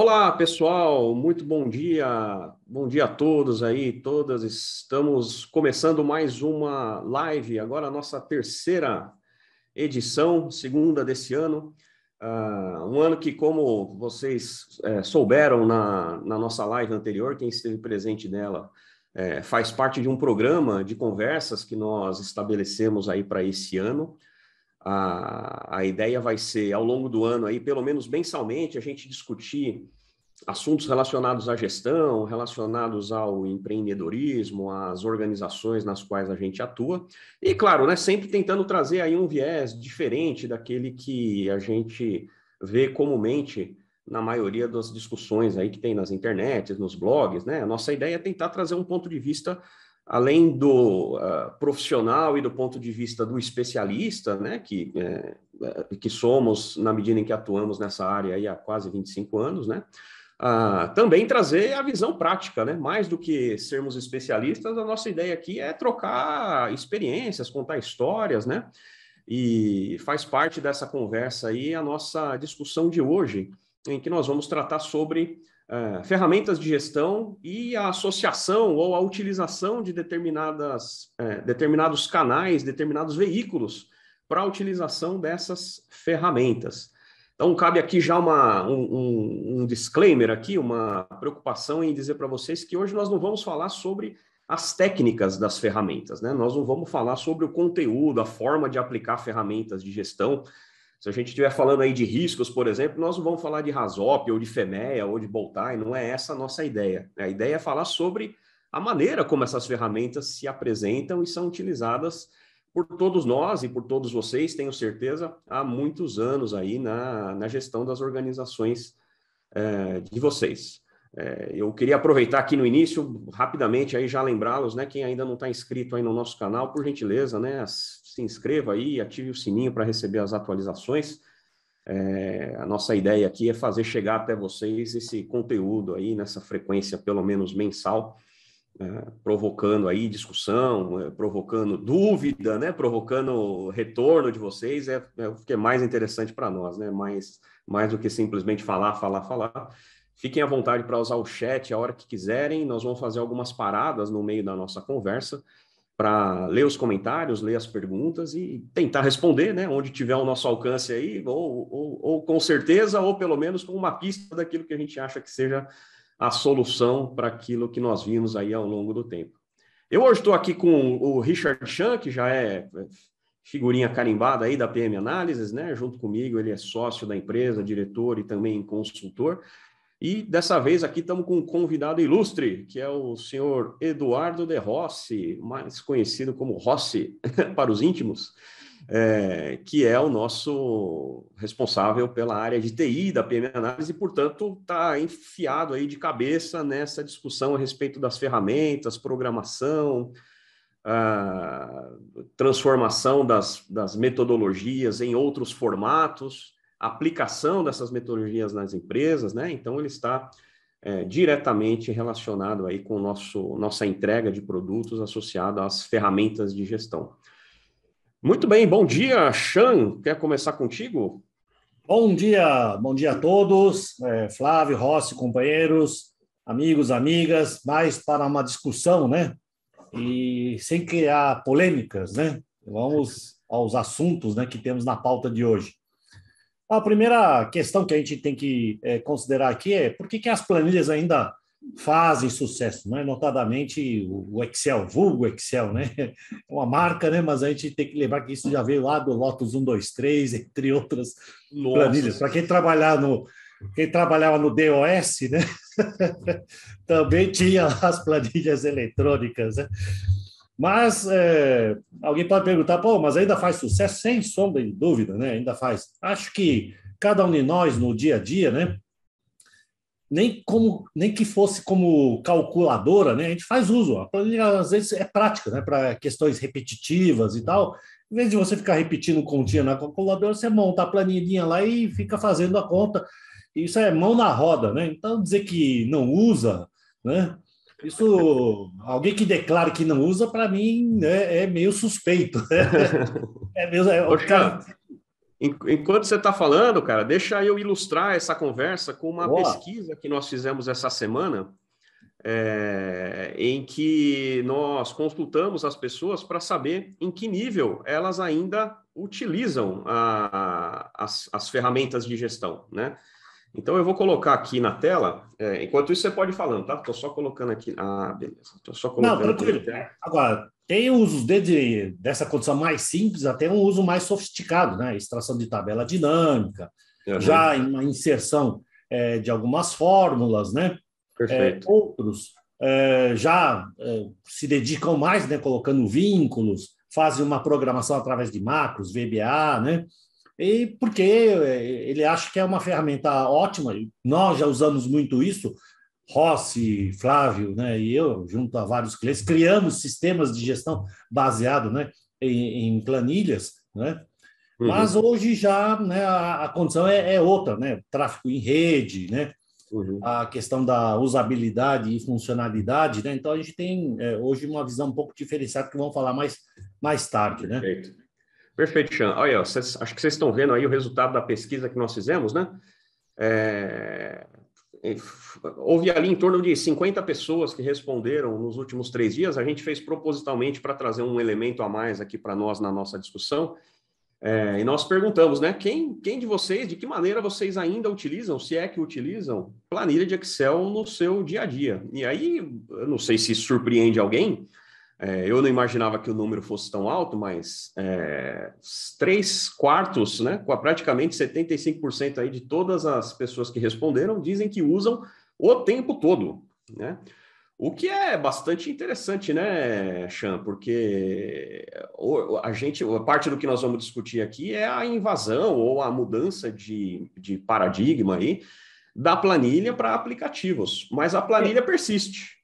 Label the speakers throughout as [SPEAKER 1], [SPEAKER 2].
[SPEAKER 1] Olá, pessoal, muito bom dia. Bom dia a todos aí, todas. Estamos começando mais uma live, agora a nossa terceira edição, segunda desse ano. Uh, um ano que, como vocês é, souberam na, na nossa live anterior, quem esteve presente nela, é, faz parte de um programa de conversas que nós estabelecemos aí para esse ano. A, a ideia vai ser, ao longo do ano, aí, pelo menos mensalmente, a gente discutir assuntos relacionados à gestão, relacionados ao empreendedorismo, às organizações nas quais a gente atua. E, claro, né, sempre tentando trazer aí um viés diferente daquele que a gente vê comumente na maioria das discussões aí que tem nas internets, nos blogs, né? A nossa ideia é tentar trazer um ponto de vista além do uh, profissional e do ponto de vista do especialista, né, que, é, que somos na medida em que atuamos nessa área há quase 25 anos, né, uh, também trazer a visão prática, né, mais do que sermos especialistas, a nossa ideia aqui é trocar experiências, contar histórias, né, e faz parte dessa conversa aí a nossa discussão de hoje, em que nós vamos tratar sobre uh, ferramentas de gestão e a associação ou a utilização de determinadas, uh, determinados canais, determinados veículos para a utilização dessas ferramentas. Então, cabe aqui já uma, um, um, um disclaimer aqui, uma preocupação em dizer para vocês que hoje nós não vamos falar sobre as técnicas das ferramentas, né? Nós não vamos falar sobre o conteúdo, a forma de aplicar ferramentas de gestão, se a gente estiver falando aí de riscos, por exemplo, nós não vamos falar de Rasop, ou de FEMEA, ou de Boltai, não é essa a nossa ideia. A ideia é falar sobre a maneira como essas ferramentas se apresentam e são utilizadas por todos nós e por todos vocês, tenho certeza, há muitos anos aí na, na gestão das organizações é, de vocês. É, eu queria aproveitar aqui no início, rapidamente, aí já lembrá-los, né, quem ainda não está inscrito aí no nosso canal, por gentileza, né, se inscreva aí, ative o sininho para receber as atualizações. É, a nossa ideia aqui é fazer chegar até vocês esse conteúdo aí nessa frequência, pelo menos mensal, é, provocando aí discussão, é, provocando dúvida, né, provocando retorno de vocês, é, é o que é mais interessante para nós, né, mais, mais do que simplesmente falar, falar, falar. Fiquem à vontade para usar o chat a hora que quiserem. Nós vamos fazer algumas paradas no meio da nossa conversa para ler os comentários, ler as perguntas e tentar responder, né? Onde tiver o nosso alcance aí, ou, ou, ou com certeza, ou pelo menos com uma pista daquilo que a gente acha que seja a solução para aquilo que nós vimos aí ao longo do tempo. Eu hoje estou aqui com o Richard Chan, que já é figurinha carimbada aí da PM Análises, né? Junto comigo, ele é sócio da empresa, diretor e também consultor. E dessa vez aqui estamos com um convidado ilustre, que é o senhor Eduardo De Rossi, mais conhecido como Rossi para os íntimos, é, que é o nosso responsável pela área de TI da PM Análise e, portanto, está enfiado aí de cabeça nessa discussão a respeito das ferramentas, programação, transformação das, das metodologias em outros formatos aplicação dessas metodologias nas empresas, né? Então ele está é, diretamente relacionado aí com nosso nossa entrega de produtos associada às ferramentas de gestão. Muito bem, bom dia, Chan. Quer começar contigo?
[SPEAKER 2] Bom dia, bom dia a todos, é, Flávio, Rossi, companheiros, amigos, amigas, mais para uma discussão, né? E sem criar polêmicas, né? Vamos aos assuntos, né, que temos na pauta de hoje. A primeira questão que a gente tem que é, considerar aqui é por que, que as planilhas ainda fazem sucesso, né? notadamente o Excel, vulgo Excel, né? É uma marca, né? mas a gente tem que lembrar que isso já veio lá do Lotus 123, entre outras Nossa. planilhas. Para quem trabalhar no quem trabalhava no DOS, né? também tinha as planilhas eletrônicas, né? Mas é, alguém pode perguntar, pô, mas ainda faz sucesso? Sem sombra de dúvida, né? Ainda faz. Acho que cada um de nós no dia a dia, né? Nem, como, nem que fosse como calculadora, né? A gente faz uso. A planilha, às vezes, é prática, né? Para questões repetitivas e tal. Em vez de você ficar repetindo continha na calculadora, você monta a planilhinha lá e fica fazendo a conta. Isso é mão na roda, né? Então, dizer que não usa, né? Isso, alguém que declare que não usa, para mim, né, é meio suspeito. é
[SPEAKER 1] mesmo, é, Poxa, cara... Enquanto você está falando, cara, deixa eu ilustrar essa conversa com uma Boa. pesquisa que nós fizemos essa semana, é, em que nós consultamos as pessoas para saber em que nível elas ainda utilizam a, as, as ferramentas de gestão, né? Então, eu vou colocar aqui na tela, é, enquanto isso você pode ir falando, tá? Estou só colocando aqui. Ah, beleza. Estou só colocando. Não, tranquilo.
[SPEAKER 2] Agora, tem usos desde dessa condição mais simples até um uso mais sofisticado, né? Extração de tabela dinâmica, uhum. já uma inserção é, de algumas fórmulas, né? Perfeito. É, outros é, já é, se dedicam mais, né? Colocando vínculos, fazem uma programação através de macros, VBA, né? E porque é, ele acha que é uma ferramenta ótima. Nós já usamos muito isso, Rossi, Flávio, né, e eu, junto a vários clientes, criamos sistemas de gestão baseado, né, em, em planilhas, né? Uhum. Mas hoje já, né, a, a condição é, é, outra, né? Tráfego em rede, né? Uhum. A questão da usabilidade e funcionalidade, né? Então a gente tem é, hoje uma visão um pouco diferenciada que vamos falar mais mais tarde, né?
[SPEAKER 1] Perfeito. Perfeito, Chan. Olha, acho que vocês estão vendo aí o resultado da pesquisa que nós fizemos, né? É, houve ali em torno de 50 pessoas que responderam nos últimos três dias. A gente fez propositalmente para trazer um elemento a mais aqui para nós na nossa discussão. É, e nós perguntamos, né? Quem, quem de vocês, de que maneira vocês ainda utilizam, se é que utilizam, planilha de Excel no seu dia a dia? E aí, eu não sei se surpreende alguém, é, eu não imaginava que o número fosse tão alto, mas é, três quartos, né, com praticamente 75% aí de todas as pessoas que responderam, dizem que usam o tempo todo, né? O que é bastante interessante, né, Chan? Porque a gente, a parte do que nós vamos discutir aqui é a invasão ou a mudança de, de paradigma aí da planilha para aplicativos, mas a planilha persiste.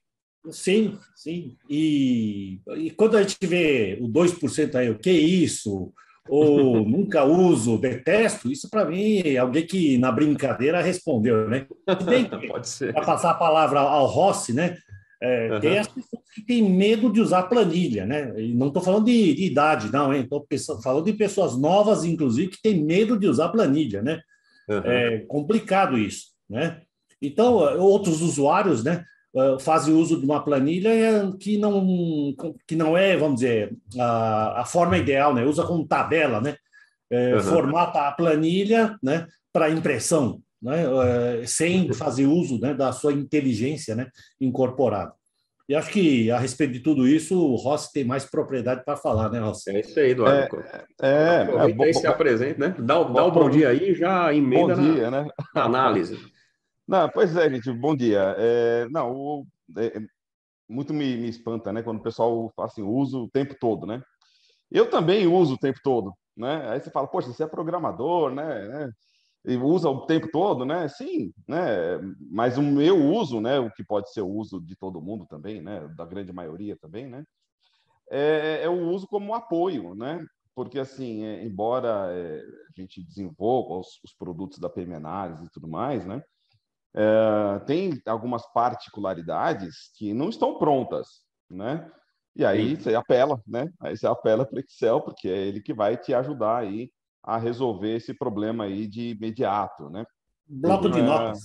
[SPEAKER 2] Sim, sim. E, e quando a gente vê o 2% aí, o que é isso? Ou nunca uso, detesto, isso para mim é alguém que na brincadeira respondeu, né? Pode ser. Para passar a palavra ao Rossi, né? É, uhum. Tem as pessoas que têm medo de usar planilha, né? E não estou falando de, de, idade, não, hein? Estou falando de pessoas novas, inclusive, que têm medo de usar planilha, né? Uhum. É complicado isso, né? Então, outros usuários, né? Uh, fazem uso de uma planilha que não, que não é, vamos dizer, a, a forma ideal, né? Usa como tabela, né? É, uhum. Formata a planilha né, para impressão, né? Uh, sem fazer uso né, da sua inteligência né, incorporada. E acho que a respeito de tudo isso, o Rossi tem mais propriedade para falar, né, Rossi?
[SPEAKER 1] É isso aí, Eduardo. É, é, Aproveita é, se apresente, né? Dá, dá o bom dia aí já emenda bom dia, na, né? análise.
[SPEAKER 3] Não, pois é, gente, bom dia. É, não, o, é, muito me, me, espanta, né, quando o pessoal fala assim, usa o tempo todo, né? Eu também uso o tempo todo, né? Aí você fala, poxa, você é programador, né? né? E usa o tempo todo, né? Sim, né? Mas o meu uso, né? O que pode ser o uso de todo mundo também, né? Da grande maioria também, né? É, é o uso como apoio, né? Porque, assim, é, embora é, a gente desenvolva os, os produtos da PM Análise e tudo mais, né? É, tem algumas particularidades que não estão prontas, né? E aí Sim. você apela, né? Aí você apela para o Excel, porque é ele que vai te ajudar aí a resolver esse problema aí de imediato, né?
[SPEAKER 2] Bloco de é, notas.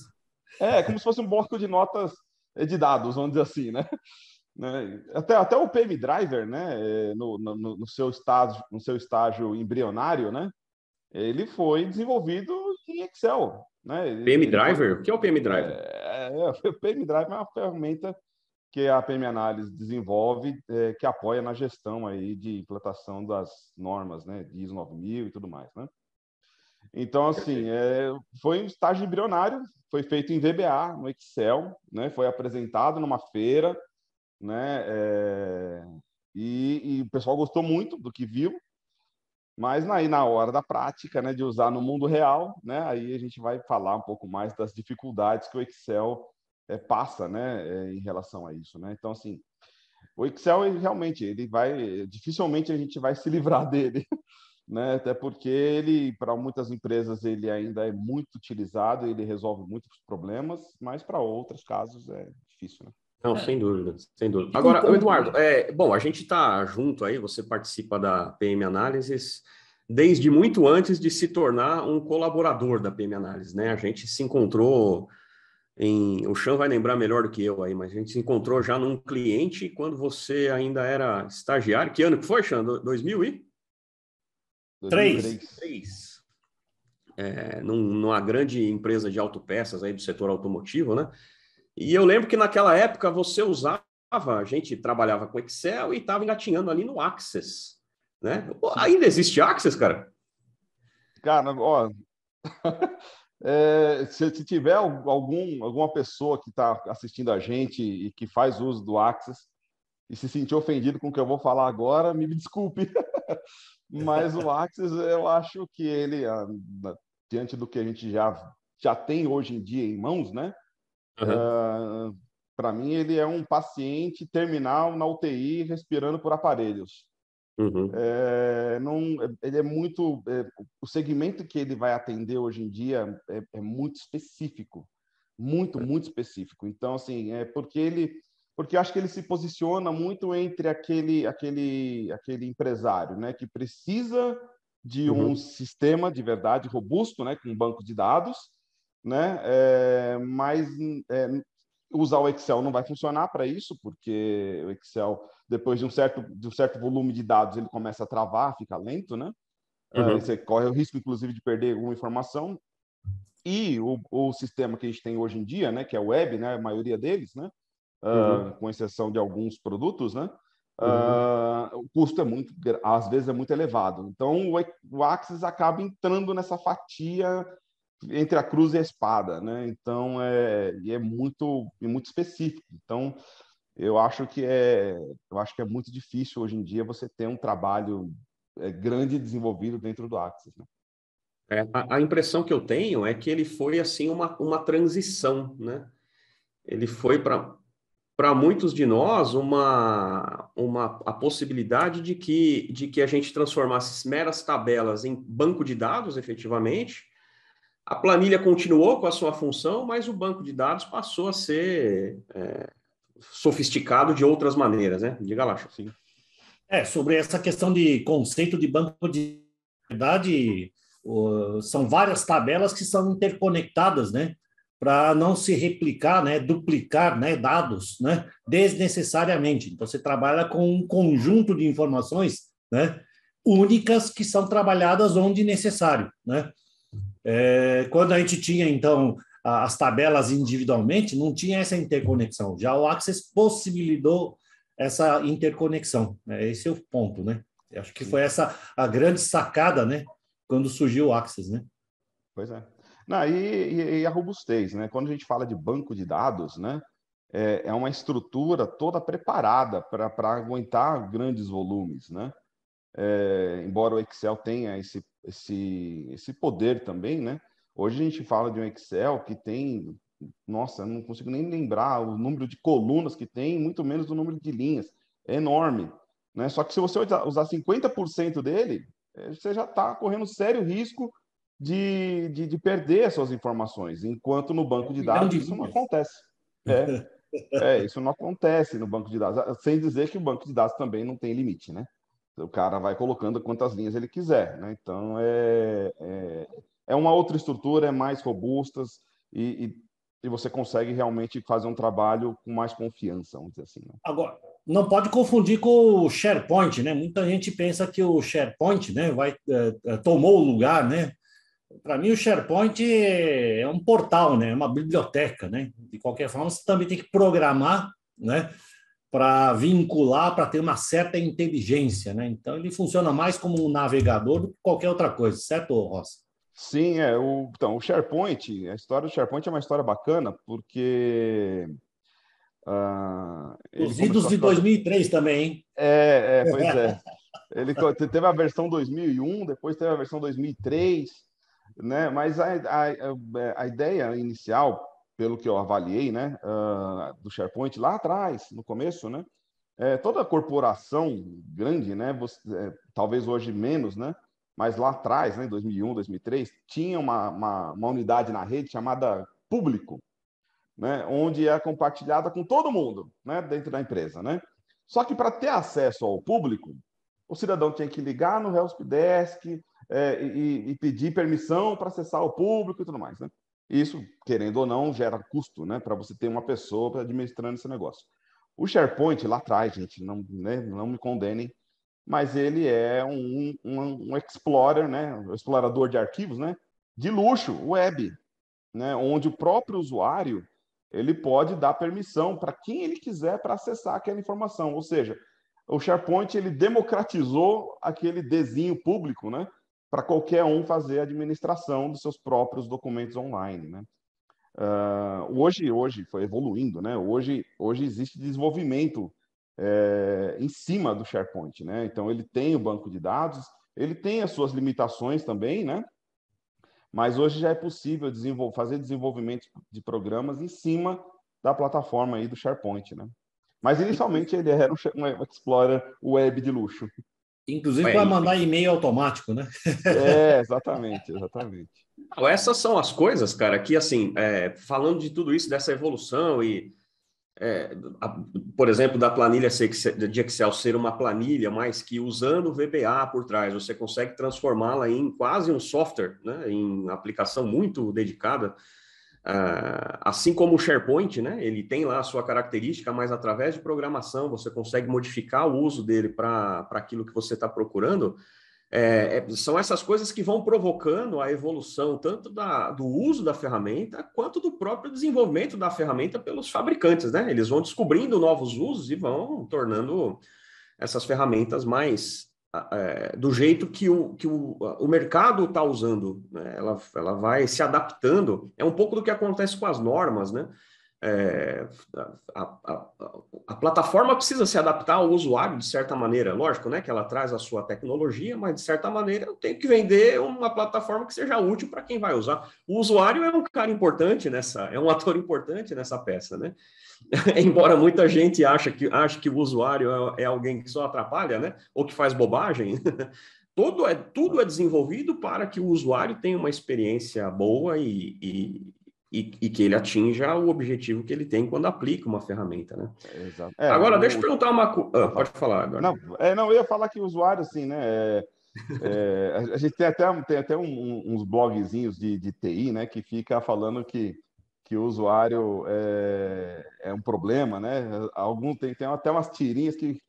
[SPEAKER 3] É, como se fosse um bloco de notas de dados, vamos dizer assim, né? né? Até, até o PM Driver, né? No, no, no, seu estágio, no seu estágio embrionário, né? Ele foi desenvolvido em Excel, né?
[SPEAKER 1] PM Driver? O que é o PM Driver?
[SPEAKER 3] É, é, o PM Driver é uma ferramenta que a PM Análise desenvolve, é, que apoia na gestão aí de implantação das normas, né, de ISO 9000 e tudo mais, né? Então, assim, é, foi um estágio embrionário, foi feito em VBA, no Excel, né, foi apresentado numa feira, né, é, e, e, o pessoal gostou muito do que viu, mas aí na hora da prática, né, de usar no mundo real, né, aí a gente vai falar um pouco mais das dificuldades que o Excel é, passa, né, é, em relação a isso, né. Então assim, o Excel ele, realmente ele vai, dificilmente a gente vai se livrar dele, né, até porque ele para muitas empresas ele ainda é muito utilizado, ele resolve muitos problemas, mas para outros casos é difícil, né.
[SPEAKER 1] Não, sem dúvida, sem dúvida. Agora, Eduardo, é, bom, a gente está junto aí, você participa da PM Análises, desde muito antes de se tornar um colaborador da PM Análise, né? A gente se encontrou em, o Chan vai lembrar melhor do que eu aí, mas a gente se encontrou já num cliente quando você ainda era estagiário. Que ano que foi, Chan? 2000 e?
[SPEAKER 2] Três.
[SPEAKER 1] Três. É, num, numa grande empresa de autopeças aí do setor automotivo, né? E eu lembro que naquela época você usava, a gente trabalhava com Excel e estava engatinhando ali no Access, né? Ainda existe Access, cara?
[SPEAKER 3] Cara, ó, é, se, se, tiver algum, alguma pessoa que está assistindo a gente e que faz uso do Access e se sentir ofendido com o que eu vou falar agora, me desculpe. Mas o Axis, eu acho que ele, ah, diante do que a gente já, já tem hoje em dia em mãos, né? Uhum. Uh, Para mim, ele é um paciente terminal na UTI respirando por aparelhos. Uhum. É, não, ele é muito. É, o segmento que ele vai atender hoje em dia é, é muito específico, muito, muito específico. Então, assim, é porque ele porque acho que ele se posiciona muito entre aquele aquele aquele empresário, né, que precisa de um uhum. sistema de verdade robusto, né, com um banco de dados, né, é, mas é, usar o Excel não vai funcionar para isso, porque o Excel depois de um certo de um certo volume de dados ele começa a travar, fica lento, né? Uhum. Você corre o risco, inclusive, de perder alguma informação. E o, o sistema que a gente tem hoje em dia, né, que é web, né, a maioria deles, né, uhum. com exceção de alguns produtos, né? Uhum. Uh, o custo é muito, às vezes é muito elevado. Então, o, o Axis acaba entrando nessa fatia entre a cruz e a espada, né? Então, é, é muito, é muito específico. Então, eu acho que é, eu acho que é muito difícil hoje em dia você ter um trabalho é, grande desenvolvido dentro do Axis, né?
[SPEAKER 1] É, a, a, impressão que eu tenho é que ele foi assim uma, uma transição, né? Ele foi para para muitos de nós uma, uma a possibilidade de que, de que a gente transformasse meras tabelas em banco de dados, efetivamente. A planilha continuou com a sua função, mas o banco de dados passou a ser é, sofisticado de outras maneiras, né? Diga lá, sim.
[SPEAKER 2] É, sobre essa questão de conceito de banco de verdade, são várias tabelas que são interconectadas, né? para não se replicar, né, duplicar, né, dados, né, desnecessariamente. Então você trabalha com um conjunto de informações, né, únicas que são trabalhadas onde necessário, né. É, quando a gente tinha então as tabelas individualmente, não tinha essa interconexão. Já o Access possibilitou essa interconexão. Né? Esse é o ponto, né? Eu acho que foi essa a grande sacada, né, quando surgiu o Access, né?
[SPEAKER 3] Pois é. Não, e, e, a robustez, né? Quando a gente fala de banco de dados, né? É, é uma estrutura toda preparada para aguentar grandes volumes, né? É, embora o Excel tenha esse, esse, esse poder também, né? Hoje a gente fala de um Excel que tem, nossa, não consigo nem lembrar o número de colunas que tem, muito menos o número de linhas. É enorme. Né? Só que se você usar 50% dele, é, você já está correndo sério risco de, de, de, perder as suas informações, enquanto no banco de dados isso não acontece. É, é, isso não acontece no banco de dados, sem dizer que o banco de dados também não tem limite, né? O cara vai colocando quantas linhas ele quiser, né? Então é, é, é uma outra estrutura, é mais robustas e, e, e, você consegue realmente fazer um trabalho com mais confiança, vamos dizer assim. Né?
[SPEAKER 2] Agora, não pode confundir com o SharePoint, né? Muita gente pensa que o SharePoint, né, vai é, tomou o lugar, né, para mim, o SharePoint é um portal, né? É uma biblioteca, né? De qualquer forma, você também tem que programar, né? Para vincular, para ter uma certa inteligência, né? Então, ele funciona mais como um navegador do que qualquer outra coisa, certo, Rossi?
[SPEAKER 3] Sim, é. O, então, o SharePoint, a história do SharePoint é uma história bacana, porque.
[SPEAKER 2] Uh, Os idos de 2003 também, hein?
[SPEAKER 3] É, é pois é. Ele teve a versão 2001, depois teve a versão 2003 né? Mas a, a, a ideia inicial, pelo que eu avaliei, né, uh, do SharePoint lá atrás, no começo, né, é, toda corporação grande, né, você, é, talvez hoje menos, né, mas lá atrás, né, em 2001, 2003, tinha uma, uma, uma unidade na rede chamada público, né, onde é compartilhada com todo mundo, né, dentro da empresa, né. Só que para ter acesso ao público, o cidadão tinha que ligar no helpdesk, é, e, e, pedir permissão para acessar o público e tudo mais, né? Isso, querendo ou não, gera custo, né? Para você ter uma pessoa administrando esse negócio. O SharePoint lá atrás, gente, não, né, não me condenem, mas ele é um, um, um explorer, né? Um explorador de arquivos, né? De luxo, web, né? Onde o próprio usuário ele pode dar permissão para quem ele quiser para acessar aquela informação. Ou seja, o SharePoint ele democratizou aquele desenho público, né? Para qualquer um fazer a administração dos seus próprios documentos online, né? Uh, hoje, hoje foi evoluindo, né? Hoje, hoje existe desenvolvimento é, em cima do SharePoint, né? Então ele tem o banco de dados, ele tem as suas limitações também, né? Mas hoje já é possível desenvolver, fazer desenvolvimento de programas em cima da plataforma aí do SharePoint, né? Mas inicialmente ele era um, um Explorer web de luxo.
[SPEAKER 2] Inclusive para mandar e-mail automático, né?
[SPEAKER 3] É, exatamente, exatamente.
[SPEAKER 1] Essas são as coisas, cara, que assim, é, falando de tudo isso, dessa evolução e é, a, por exemplo, da planilha de Excel ser uma planilha, mas que usando o VBA por trás, você consegue transformá-la em quase um software, né, em aplicação muito dedicada. Uh, assim como o SharePoint, né, ele tem lá a sua característica, mas através de programação você consegue modificar o uso dele para aquilo que você está procurando. É, é, são essas coisas que vão provocando a evolução tanto da, do uso da ferramenta quanto do próprio desenvolvimento da ferramenta pelos fabricantes, né? Eles vão descobrindo novos usos e vão tornando essas ferramentas mais é, do jeito que o, que o, o mercado está usando, né? ela, ela vai se adaptando. É um pouco do que acontece com as normas, né? É, a, a, a, plataforma precisa se adaptar ao usuário de certa maneira, lógico, né? Que ela traz a sua tecnologia, mas de certa maneira eu tenho que vender uma plataforma que seja útil para quem vai usar. O usuário é um cara importante nessa, é um ator importante nessa peça, né? Embora muita gente ache que, ache que o usuário é, é alguém que só atrapalha, né? Ou que faz bobagem. Todo é, tudo é desenvolvido para que o usuário tenha uma experiência boa e, e e, e, que ele atinja o objetivo que ele tem quando aplica uma ferramenta, né? Exato. É, agora, deixa eu perguntar uma coisa. Ah, pode falar agora.
[SPEAKER 3] Não, é, não, eu ia falar que o usuário, assim, né? É, é, a gente tem até, tem até um, uns blogzinhos de, de TI, né? Que fica falando que, que o usuário é, é um problema, né? Algum, tem, tem até umas tirinhas que,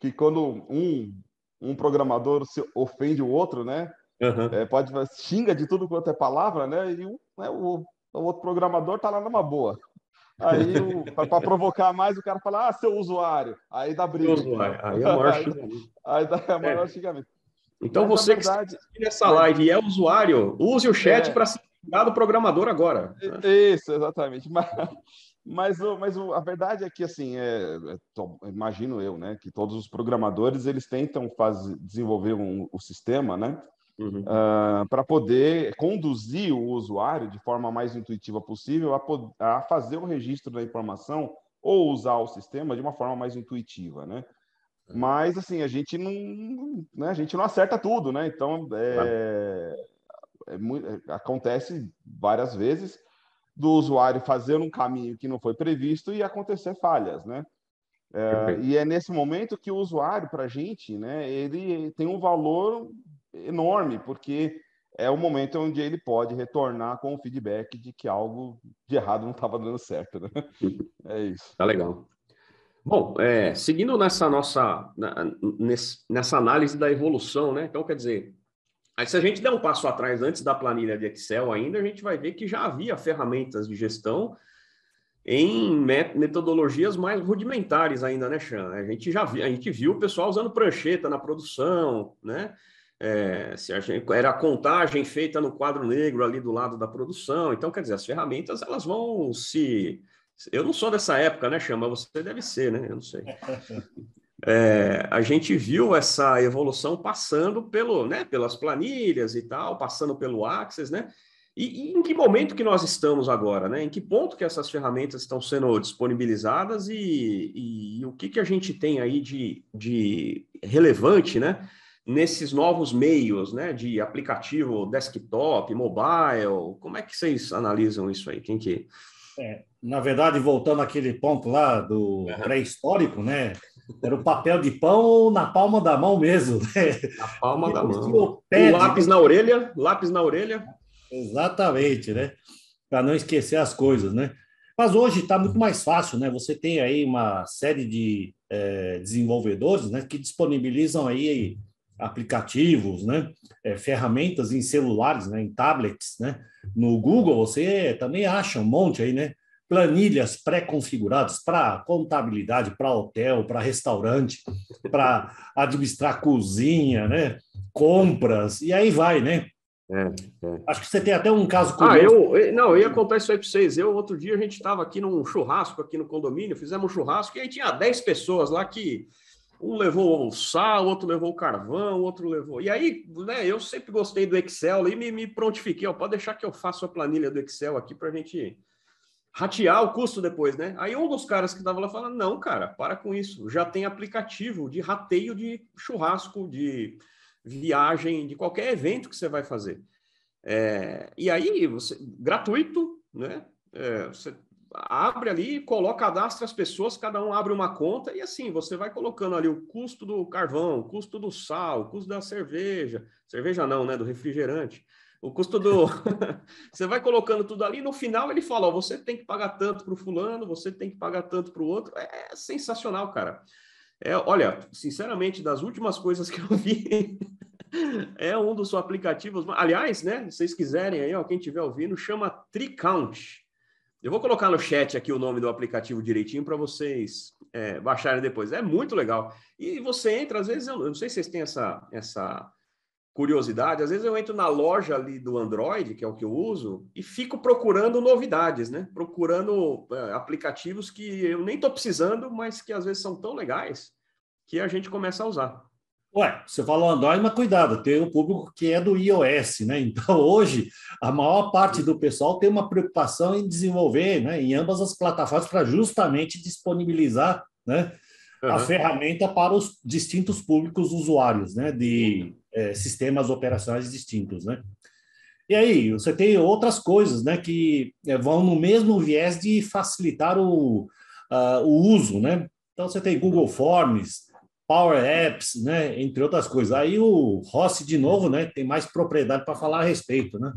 [SPEAKER 3] que quando um, um programador se ofende o outro, né? Uhum. É, pode xinga de tudo quanto é palavra, né? E né, o o outro programador tá lá numa boa. Aí, para provocar mais, o cara fala, ah, seu usuário. Aí dá briga. Usuário. Aí é o maior xingamento. Aí dá o maior é. xingamento.
[SPEAKER 1] Então, Mas, você verdade, que está nessa live e é usuário, use o chat é. para se ligar do programador agora.
[SPEAKER 3] Isso, exatamente. Mas, mas, mas a verdade é que, assim, é, é, imagino eu, né, que todos os programadores, eles tentam fazer, desenvolver um, o sistema, né, uhum. uh, para poder conduzir o usuário de forma mais intuitiva possível a, a, fazer o registro da informação ou usar o sistema de uma forma mais intuitiva, né? Uhum. Mas assim a gente não, né, a gente não acerta tudo, né? Então é, é muito, acontece várias vezes do usuário fazer um caminho que não foi previsto e acontecer falhas, né? É, e é nesse momento que o usuário, para a gente, né, ele tem um valor enorme, porque é o momento onde ele pode retornar com o feedback de que algo de errado não estava dando certo. Né? É isso.
[SPEAKER 1] Tá legal. Bom, é, seguindo nessa nossa nessa análise da evolução, né? Então, quer dizer, aí se a gente der um passo atrás antes da planilha de Excel ainda, a gente vai ver que já havia ferramentas de gestão em metodologias mais rudimentares ainda, né, Chan? A gente já viu, a gente viu o pessoal usando prancheta na produção, né? É, se a gente, era a contagem feita no quadro negro ali do lado da produção. Então, quer dizer, as ferramentas elas vão se. Eu não sou dessa época, né, Chama? Você deve ser, né? Eu não sei. É, a gente viu essa evolução passando pelo, né, pelas planilhas e tal, passando pelo Access, né? E, e, em que momento que nós estamos agora, né? Em que ponto que essas ferramentas estão sendo disponibilizadas e, e, e o que, que a gente tem aí de, de relevante, né? Nesses novos meios, né, de aplicativo desktop, mobile? Como é que vocês analisam isso aí? Quem que
[SPEAKER 2] é, na verdade, voltando àquele ponto lá do uhum. pré-histórico, né? Era o papel de pão na palma da mão mesmo.
[SPEAKER 1] Né? Na palma da mão. O lápis na orelha, lápis na orelha.
[SPEAKER 2] Exatamente, né? Para não esquecer as coisas, né? Mas hoje está muito mais fácil, né? Você tem aí uma série de é, desenvolvedores, né, que disponibilizam aí aplicativos, né, é, ferramentas em celulares, né, em tablets, né. No Google você também acha um monte aí, né? Planilhas pré-configuradas para contabilidade, para hotel, para restaurante, para administrar cozinha, né? Compras e aí vai, né? É, é. Acho que você tem até um caso
[SPEAKER 1] curioso. Ah, eu, não, eu ia contar isso aí para vocês. Eu, outro dia, a gente estava aqui num churrasco, aqui no condomínio, fizemos um churrasco, e aí tinha 10 pessoas lá que um levou o sal, outro levou o carvão, outro levou. E aí, né, eu sempre gostei do Excel e me, me prontifiquei, ó, pode deixar que eu faço a planilha do Excel aqui para a gente ratear o custo depois, né? Aí um dos caras que estava lá falando: não, cara, para com isso, já tem aplicativo de rateio de churrasco, de viagem, de qualquer evento que você vai fazer. É, e aí, você, gratuito, né? É, você abre ali, coloca, cadastra as pessoas, cada um abre uma conta e assim você vai colocando ali o custo do carvão, o custo do sal, o custo da cerveja, cerveja não, né? Do refrigerante, o custo do. você vai colocando tudo ali, no final ele fala: ó, você tem que pagar tanto para o fulano, você tem que pagar tanto para o outro. É, sensacional, cara. É, olha, sinceramente, das últimas coisas que eu vi, é um dos aplicativos. Aliás, né? Se vocês quiserem aí, ó, quem estiver ouvindo, chama TriCount. Eu vou colocar no chat aqui o nome do aplicativo direitinho para vocês é, baixarem depois. É muito legal. E você entra, às vezes, eu, não sei se vocês têm essa, essa curiosidade, às vezes eu entro na loja ali do Android, que é o que eu uso, e fico procurando novidades, né? Procurando é, aplicativos que eu nem estou precisando, mas que às vezes são tão legais que a gente começa a usar.
[SPEAKER 2] Ué, você falou Android, mas cuidado, tem o público que é do iOS, né? Então, hoje, a maior parte do pessoal tem uma preocupação em desenvolver né, em ambas as plataformas para justamente disponibilizar né, uhum. a ferramenta para os distintos públicos usuários né, de é, sistemas operacionais distintos, né? E aí, você tem outras coisas né, que é, vão no mesmo viés de facilitar o, uh, o uso, né? Então, você tem Google Forms, Power Apps, né, entre outras coisas. Aí o Rossi, de novo, né, tem mais propriedade para falar a respeito, né?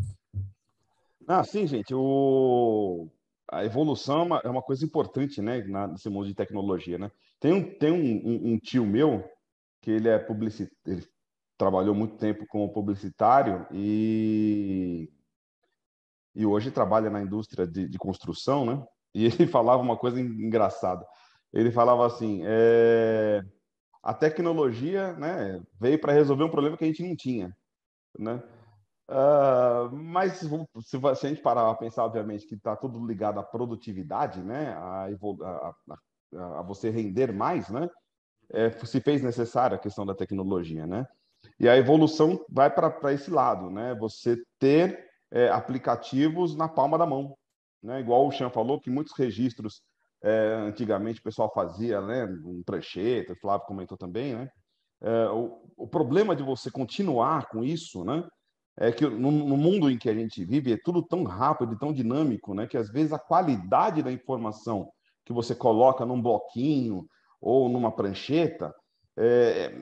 [SPEAKER 3] Ah, sim, gente. O... A evolução é uma, é uma coisa importante, né, nesse mundo de tecnologia, né? Tem um, tem um, um, um tio meu que ele é publicitário, trabalhou muito tempo como publicitário e e hoje trabalha na indústria de, de construção, né? E ele falava uma coisa engraçada. Ele falava assim, é a tecnologia né, veio para resolver um problema que a gente não tinha. Né? Uh, mas se, se, a gente parar a pensar, obviamente, que está tudo ligado à produtividade, né, a, a, a, a você render mais, né, é, se fez necessária a questão da tecnologia. Né? E a evolução vai para esse lado, né? você ter é, aplicativos na palma da mão. Né? Igual o Chan falou, que muitos registros é, antigamente o pessoal fazia, né, um prancheta, o Flávio comentou também, né? É, o, o, problema de você continuar com isso, né, é que no, no, mundo em que a gente vive é tudo tão rápido e tão dinâmico, né, que às vezes a qualidade da informação que você coloca num bloquinho ou numa prancheta, é,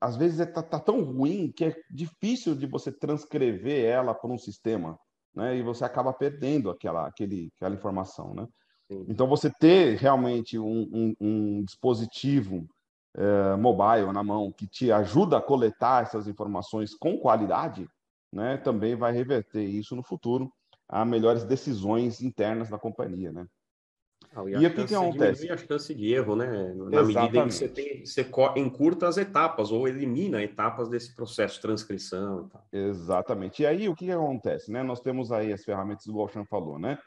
[SPEAKER 3] às vezes está é, tá tão ruim que é difícil de você transcrever ela para um sistema, né, e você acaba perdendo aquela, aquele, aquela informação, né? Então, você ter realmente um, um, um dispositivo é, mobile na mão que te ajuda a coletar essas informações com qualidade, né, também vai reverter isso no futuro a melhores decisões internas da companhia, né?
[SPEAKER 1] Ah, e, e o que, que acontece? a chance de erro, né? Na Exatamente. medida em que você, tem, você encurta as etapas ou elimina etapas desse processo de transcrição.
[SPEAKER 3] Exatamente. E aí, o que, que acontece? Né? Nós temos aí as ferramentas do Golchan falou, né?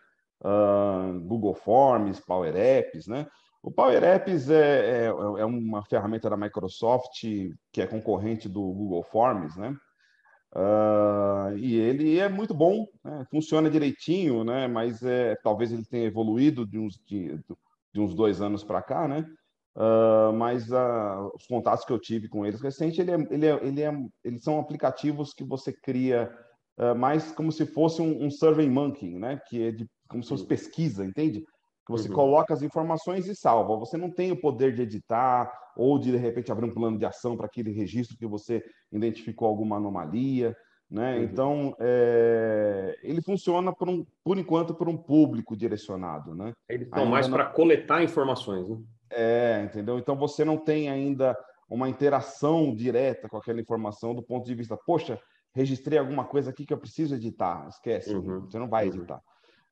[SPEAKER 3] Google Forms, Power Apps, né? O Power Apps é, é, é, uma ferramenta da Microsoft que é concorrente do Google Forms, né? Uh, e ele é muito bom, né? funciona direitinho, né? Mas é, talvez ele tenha evoluído de uns, de, de uns dois anos para cá, né? Uh, mas uh, os contatos que eu tive com eles recente, ele é, ele é, ele é, eles são aplicativos que você cria uh, mais como se fosse um, um Survey Monkey, né? Que é de como se fosse pesquisa, entende? que você uhum. coloca as informações e salva. Você não tem o poder de editar ou de, de repente, abrir um plano de ação para aquele registro que você identificou alguma anomalia. Né? Uhum. Então, é... ele funciona, por, um, por enquanto, por um público direcionado. Né?
[SPEAKER 1] Eles estão mais não... para coletar informações. Né?
[SPEAKER 3] É, entendeu? Então, você não tem ainda uma interação direta com aquela informação do ponto de vista, poxa, registrei alguma coisa aqui que eu preciso editar. Esquece, uhum. você não vai uhum.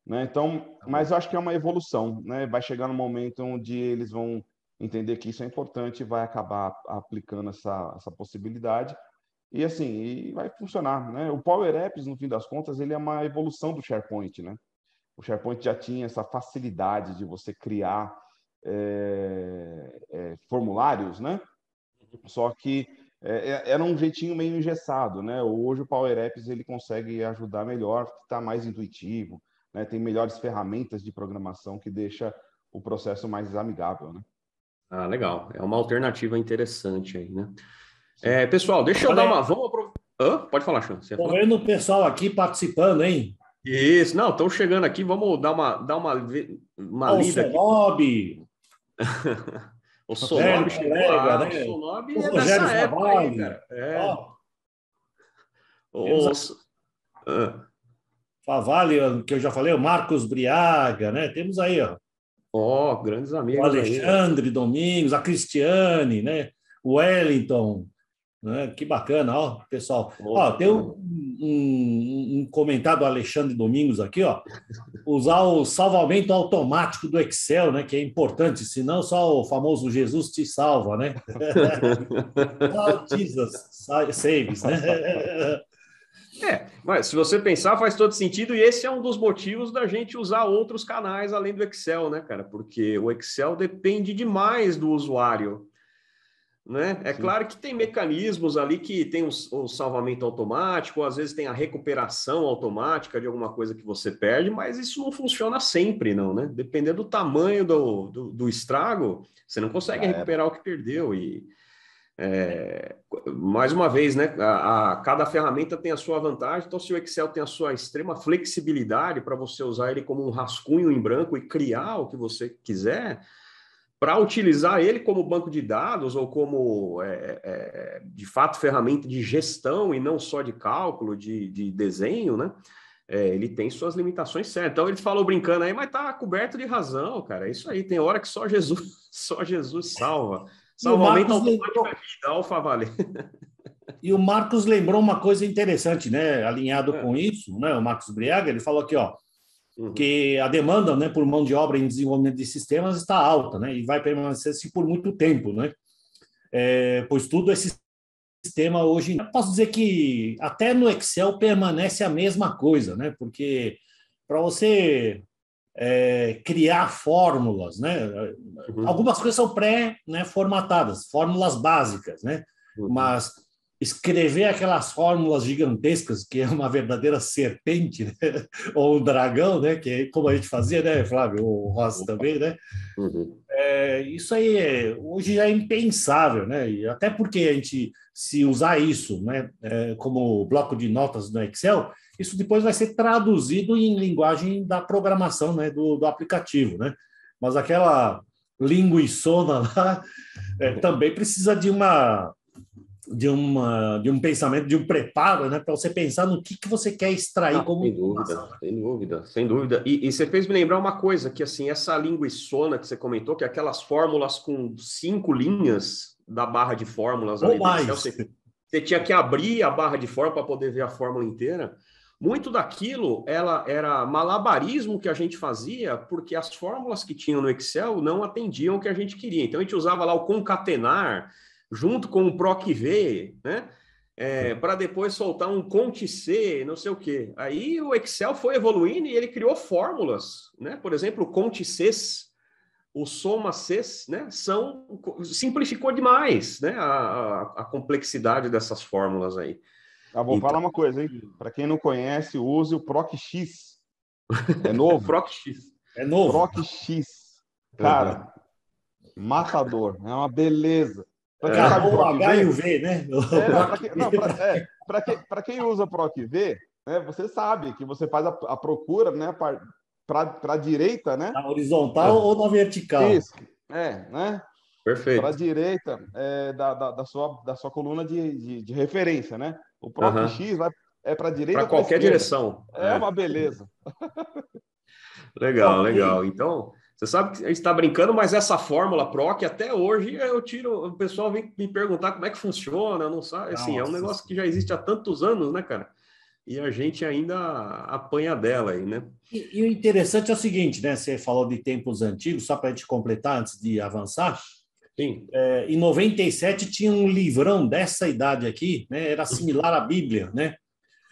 [SPEAKER 3] Né? Então, tá mas eu acho que é uma evolução. Né? Vai chegar no momento onde eles vão entender que isso é importante e vai acabar aplicando essa, essa possibilidade. E assim, e vai funcionar, né? O Power Apps, no fim das contas, ele é uma evolução do SharePoint, né? O SharePoint já tinha essa facilidade de você criar é, é, formulários, né? Só que é, era um jeitinho meio engessado, né? Hoje o Power Apps ele consegue ajudar melhor, está mais intuitivo, né? Tem melhores ferramentas de programação que deixa o processo mais amigável, né?
[SPEAKER 1] Ah, legal. É uma alternativa interessante aí, né? É, pessoal, deixa eu Olha dar uma. Vamos Hã? Pode falar, Chan.
[SPEAKER 2] Estou vendo o pessoal aqui participando, hein?
[SPEAKER 1] Isso, não, estão chegando aqui, vamos dar uma, dar uma, uma
[SPEAKER 2] o lida Sonob.
[SPEAKER 1] aqui. o Sonob chegou colega, né? O Sonob é Rogério dessa época aí, cara. É.
[SPEAKER 2] Oh. Favale, que eu já falei, o Marcos Briaga, né? Temos aí, ó.
[SPEAKER 1] Ó, oh, grandes amigos.
[SPEAKER 2] O Alexandre aí. Domingos, a Cristiane, né? O Wellington, né? Que bacana, ó, pessoal. ó, tem um, um, um, comentário do Alexandre Domingos aqui, ó. Usar o salvamento automático do Excel, né? Que é importante, senão só o famoso Jesus te salva, né? Jesus saves, né?
[SPEAKER 1] É, mas se você pensar, faz todo sentido, e esse é um dos motivos da gente usar outros canais além do Excel, né, cara? Porque o Excel depende demais do usuário. Né? É Sim. claro que tem mecanismos ali que tem o, o salvamento automático, às vezes tem a recuperação automática de alguma coisa que você perde, mas isso não funciona sempre, não, né? Dependendo do tamanho do, do, do estrago, você não consegue recuperar o que perdeu. E é, mais uma vez, né, a, a, cada ferramenta tem a sua vantagem, então se o Excel tem a sua extrema flexibilidade para você usar ele como um rascunho em branco e criar o que você quiser, para utilizar ele como banco de dados ou como, é, é, de fato, ferramenta de gestão e não só de cálculo, de, de desenho, né? É, ele tem suas limitações certas. Então ele falou brincando aí, mas tá coberto de razão, cara. É isso aí, tem hora que só Jesus, só Jesus salva. Salvamento automático lembrou... é vida, alfa vale.
[SPEAKER 2] E o Marcos lembrou uma coisa interessante, né? Alinhado é. com isso, né? O Marcos Briaga, ele falou aqui, ó, uhum. que a demanda, né, por mão de obra em desenvolvimento de sistemas está alta, né? E vai permanecer assim por muito tempo, né? É, pois tudo esse sistema hoje, posso dizer que até no Excel permanece a mesma coisa, né? Porque para você é, criar fórmulas, né? Uhum. Algumas coisas são pré-formatadas, né, fórmulas básicas, né? Uhum. Mas escrever aquelas fórmulas gigantescas, que é uma verdadeira serpente, né? ou um dragão, né? Que é como a gente fazia, né, Flávio? O Rossi também, né? Uhum. É, isso aí é, hoje já é impensável, né? E até porque a gente, se usar isso né, é, como bloco de notas no Excel, isso depois vai ser traduzido em linguagem da programação né, do, do aplicativo. Né? Mas aquela linguiçona lá é, também precisa de uma de uma de um pensamento de um preparo né para você pensar no que, que você quer extrair ah, como
[SPEAKER 1] sem dúvida sem dúvida sem dúvida e, e, você fez me lembrar uma coisa que assim essa linguiçona que você comentou que é aquelas fórmulas com cinco linhas da barra de fórmulas
[SPEAKER 2] ou mais
[SPEAKER 1] você, você tinha que abrir a barra de fórmula para poder ver a fórmula inteira muito daquilo ela era malabarismo que a gente fazia, porque as fórmulas que tinham no Excel não atendiam o que a gente queria. Então a gente usava lá o concatenar junto com o proc-v, né? É, para depois soltar um conte-c, não sei o quê. Aí o Excel foi evoluindo e ele criou fórmulas, né? Por exemplo, o conte-cs, o soma-cs, né? São simplificou demais, né? A, a, a complexidade dessas fórmulas aí.
[SPEAKER 3] Ah, vou então... falar uma coisa, hein? Para quem não conhece, use o PROC-X. É novo.
[SPEAKER 1] PROC-X.
[SPEAKER 2] É novo.
[SPEAKER 3] PROC-X. Cara, uhum. matador. É uma beleza.
[SPEAKER 2] Para quem é. sabe o H e o V, né?
[SPEAKER 3] É, para quem, quem, quem usa PROC-V, né, você sabe que você faz a, a procura, né? para a direita, né?
[SPEAKER 2] Na horizontal é. ou na vertical? Isso,
[SPEAKER 3] é, né?
[SPEAKER 1] Perfeito.
[SPEAKER 3] Para a direita é, da, da, da, sua, da sua coluna de, de, de referência, né? O próprio uhum. X vai, é para a direita
[SPEAKER 1] Para qualquer direção.
[SPEAKER 3] É, é, uma beleza.
[SPEAKER 1] legal, legal. Então, você sabe que a gente está brincando, mas essa fórmula PRO, que até hoje eu tiro, o pessoal vem me perguntar como é que funciona, não sabe, assim, Nossa. é um negócio que já existe há tantos anos, né, cara? E a gente ainda apanha dela aí, né?
[SPEAKER 2] E, e o interessante é o seguinte, né? Você falou de tempos antigos, só para a gente completar antes de avançar.
[SPEAKER 1] Sim.
[SPEAKER 2] É, em 97 tinha um livrão dessa idade aqui, né? Era similar à Bíblia, né?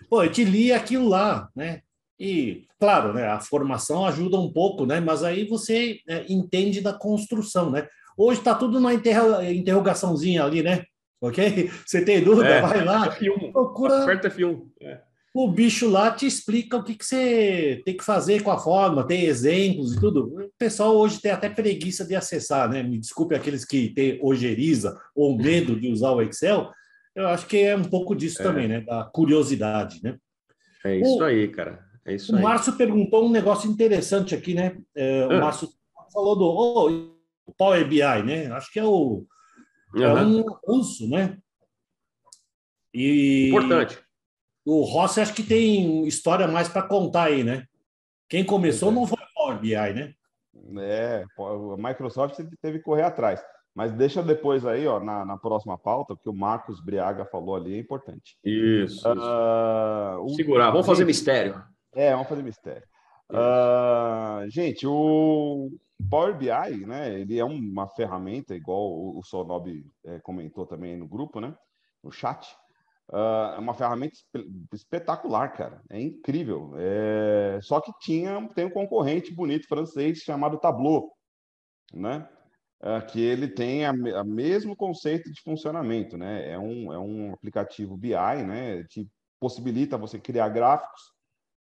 [SPEAKER 2] Pô, eu te li aquilo lá, né? E, claro, né, a formação ajuda um pouco, né? Mas aí você é, entende da construção, né? Hoje está tudo na interrogaçãozinha ali, né? Ok? Você tem dúvida? É, vai lá.
[SPEAKER 1] F1. Procura. Aperta F1. É.
[SPEAKER 2] O bicho lá te explica o que, que você tem que fazer com a forma, tem exemplos e tudo. O pessoal hoje tem até preguiça de acessar, né? Me desculpe aqueles que têm ojeriza ou medo de usar o Excel. Eu acho que é um pouco disso é. também, né? Da curiosidade, né?
[SPEAKER 1] É isso o... aí, cara. É isso
[SPEAKER 2] o
[SPEAKER 1] aí.
[SPEAKER 2] Márcio perguntou um negócio interessante aqui, né? É, o ah. Márcio falou do oh, Power BI, né? Acho que é o uhum. é um uso, né?
[SPEAKER 1] E Importante.
[SPEAKER 2] O Rossi acho que tem história mais para contar aí, né? Quem começou é. não foi o Power BI, né?
[SPEAKER 3] É, a Microsoft teve que correr atrás. Mas deixa depois aí, ó, na, na próxima pauta, porque o Marcos Briaga falou ali, é importante.
[SPEAKER 1] Isso. Uh, Segurar, vamos fazer mistério.
[SPEAKER 3] É, vamos fazer mistério. Uh, gente, o Power BI, né? Ele é uma ferramenta, igual o, Sonob é, comentou também no grupo, né? No chat. Uh, é uma ferramenta espetacular, cara. É incrível. É... Só que tinha tem um concorrente bonito francês chamado Tableau, né? Uh, que ele tem a, mesmo conceito de funcionamento, né? É um, é um aplicativo BI, né? Que possibilita você criar gráficos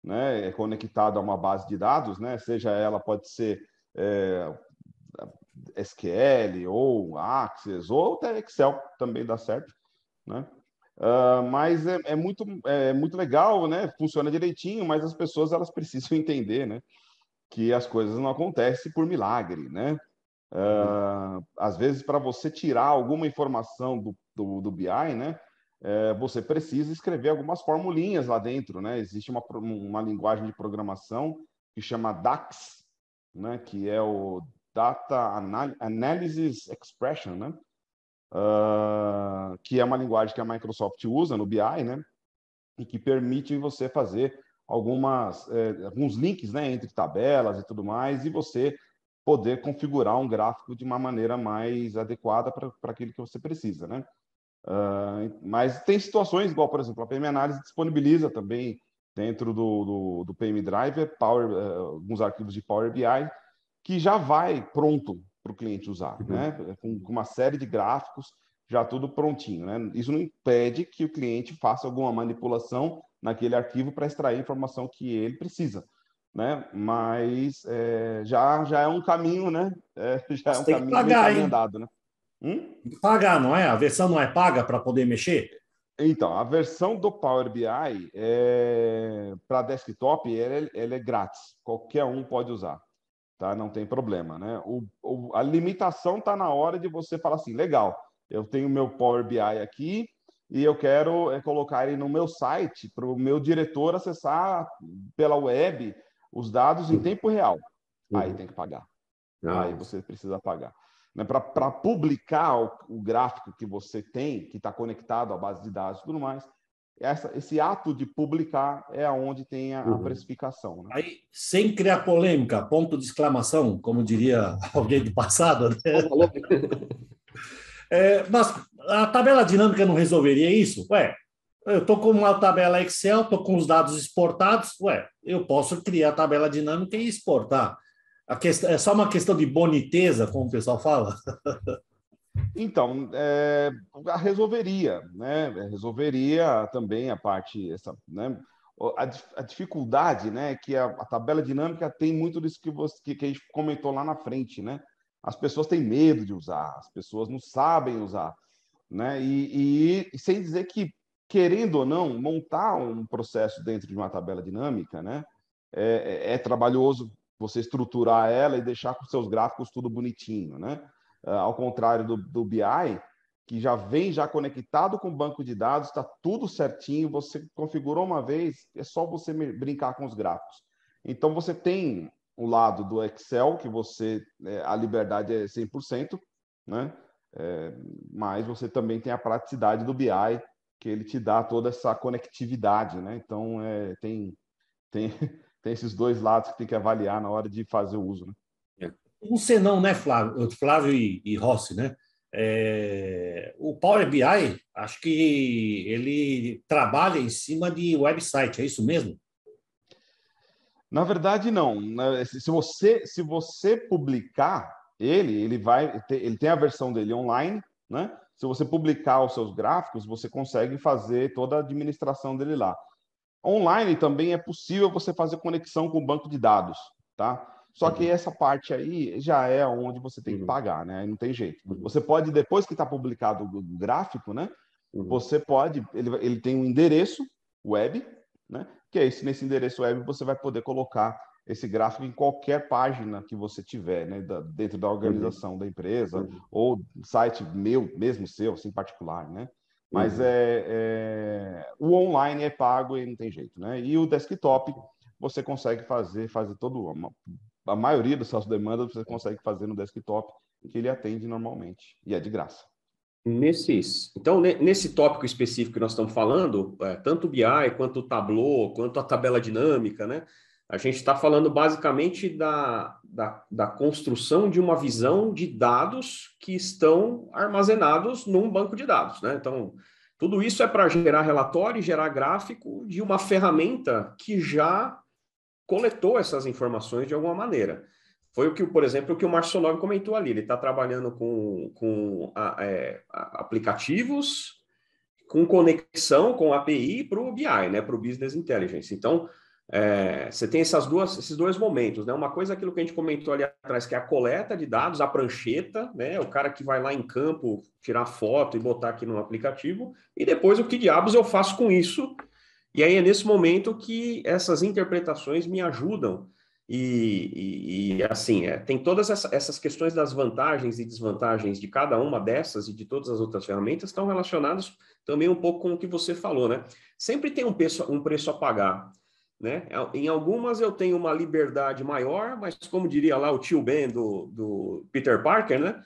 [SPEAKER 3] né, é conectado a uma base de dados, né, seja ela pode ser é, SQL ou Access ou até Excel também dá certo, né? Uh, mas é, é, muito é muito legal, né? Funciona direitinho, mas as pessoas elas precisam entender, né? Que as coisas não acontecem por milagre, né? Uh, às vezes para você tirar alguma informação do, do, do BI, né? é, você precisa escrever algumas formulinhas lá dentro, né? Existe uma, uma linguagem de programação que chama DAX, né? Que é o Data Analysis Expression, né? Uh, que é uma linguagem que a Microsoft usa no BI, né? E que permite você fazer algumas é, alguns links, né? Entre tabelas e tudo mais, e você poder configurar um gráfico de uma maneira mais adequada para aquilo que você precisa, né? Uh, mas tem situações, igual, por exemplo, a PM Análise disponibiliza também dentro do, do, do PM Driver Power, uh, alguns arquivos de Power BI que já vai pronto para o cliente usar, uhum. né? Com, com, uma série de gráficos, já tudo prontinho, né? Isso não impede que o cliente faça alguma manipulação naquele arquivo para extrair a informação que ele precisa, né? Mas é, já, já é um caminho, né? É, já é um caminho
[SPEAKER 2] pagar, andado, né? Hum? Pagar, não é? A versão não é paga para poder mexer?
[SPEAKER 3] Então, a versão do Power BI é, para desktop ela, ela, é grátis, qualquer um pode usar, tá? Não tem problema, né? O, o, a limitação está na hora de você falar assim, legal, eu tenho meu Power BI aqui e eu quero é, colocar ele no meu site para o meu diretor acessar pela web os dados em tempo real. Aí uhum. tem que pagar. Aí você precisa pagar né, para publicar o, o, gráfico que você tem, que está conectado à base de dados e tudo mais, essa, esse ato de publicar é aonde tem a, uhum. a precificação. Né?
[SPEAKER 2] Aí, sem criar polêmica, ponto de exclamação, como diria alguém do passado. Né? é, mas a tabela dinâmica não resolveria isso? Ué, eu estou com uma tabela Excel, estou com os dados exportados, ué, eu posso criar a tabela dinâmica e exportar. A questão, é só uma questão de boniteza, como o pessoal fala?
[SPEAKER 3] Então, é, resolveria, né? Resolveria também a parte, essa, né? A, a dificuldade, né? Que a, a, tabela dinâmica tem muito disso que, você, que, a gente comentou lá na frente, né? As pessoas têm medo de usar, as pessoas não sabem usar, né? E, e sem dizer que, querendo ou não, montar um processo dentro de uma tabela dinâmica, né? É, é, é trabalhoso, você estruturar ela e deixar com seus gráficos tudo bonitinho, né? Ah, ao contrário do, do BI, que já vem já conectado com o banco de dados, está tudo certinho, você configurou uma vez, é só você brincar com os gráficos. Então você tem o lado do Excel, que você é, a liberdade é 100%, né? É, mas você também tem a praticidade do BI, que ele te dá toda essa conectividade, né? Então é, tem, tem, tem esses dois lados que tem que avaliar na hora de fazer o uso, né?
[SPEAKER 2] Um senão, né, Flávio, Flávio e, e Rossi, né? É, o Power BI, acho que ele trabalha em cima de website, é isso mesmo?
[SPEAKER 3] Na verdade, não. Né, se você, se você publicar ele, ele vai ele tem a versão dele online, né? Se você publicar os seus gráficos, você consegue fazer toda a administração dele lá. Online também é possível você fazer conexão com o banco de dados, tá? Só que uhum. essa parte aí já é onde você tem que uhum. pagar, né? Aí não tem jeito. Uhum. Você pode, depois que está publicado o gráfico, né? Você pode, ele, ele tem um endereço web, né? Que é esse, nesse endereço web você vai poder colocar esse gráfico em qualquer página que você tiver, né? Da, dentro da organização da empresa, ou site meu, mesmo seu, assim, particular, né? Mas é, é, o online é pago e não tem jeito, né? E o desktop você consegue fazer, fazer todo uma, a maioria das suas demandas você consegue fazer no desktop, que ele atende normalmente, e é de graça.
[SPEAKER 1] Nesses, então, nesse tópico específico que nós estamos falando, é, tanto o BI quanto o Tableau, quanto a tabela dinâmica, né? A gente está falando basicamente da, da, da, construção de uma visão de dados que estão armazenados num banco de dados, né? Então, tudo isso é para gerar relatório e gerar gráfico de uma ferramenta que já coletou essas informações de alguma maneira. Foi o que, por exemplo, o que o Marcelov comentou ali. Ele está trabalhando com, com a, é, aplicativos com conexão com API para o BI, né, para o Business Intelligence. Então, é, você tem essas duas, esses dois momentos, né? Uma coisa é aquilo que a gente comentou ali atrás, que é a coleta de dados, a prancheta, né? O cara que vai lá em campo tirar foto e botar aqui no aplicativo, e depois o que diabos eu faço com isso e aí é nesse momento que essas interpretações me ajudam. E, e, e assim, é, tem todas essa, essas questões das vantagens e desvantagens de cada uma dessas e de todas as outras ferramentas estão relacionadas também um pouco com o que você falou, né? Sempre tem um preço, um preço a pagar. Né? Em algumas eu tenho uma liberdade maior, mas como diria lá o tio Ben do, do Peter Parker, né?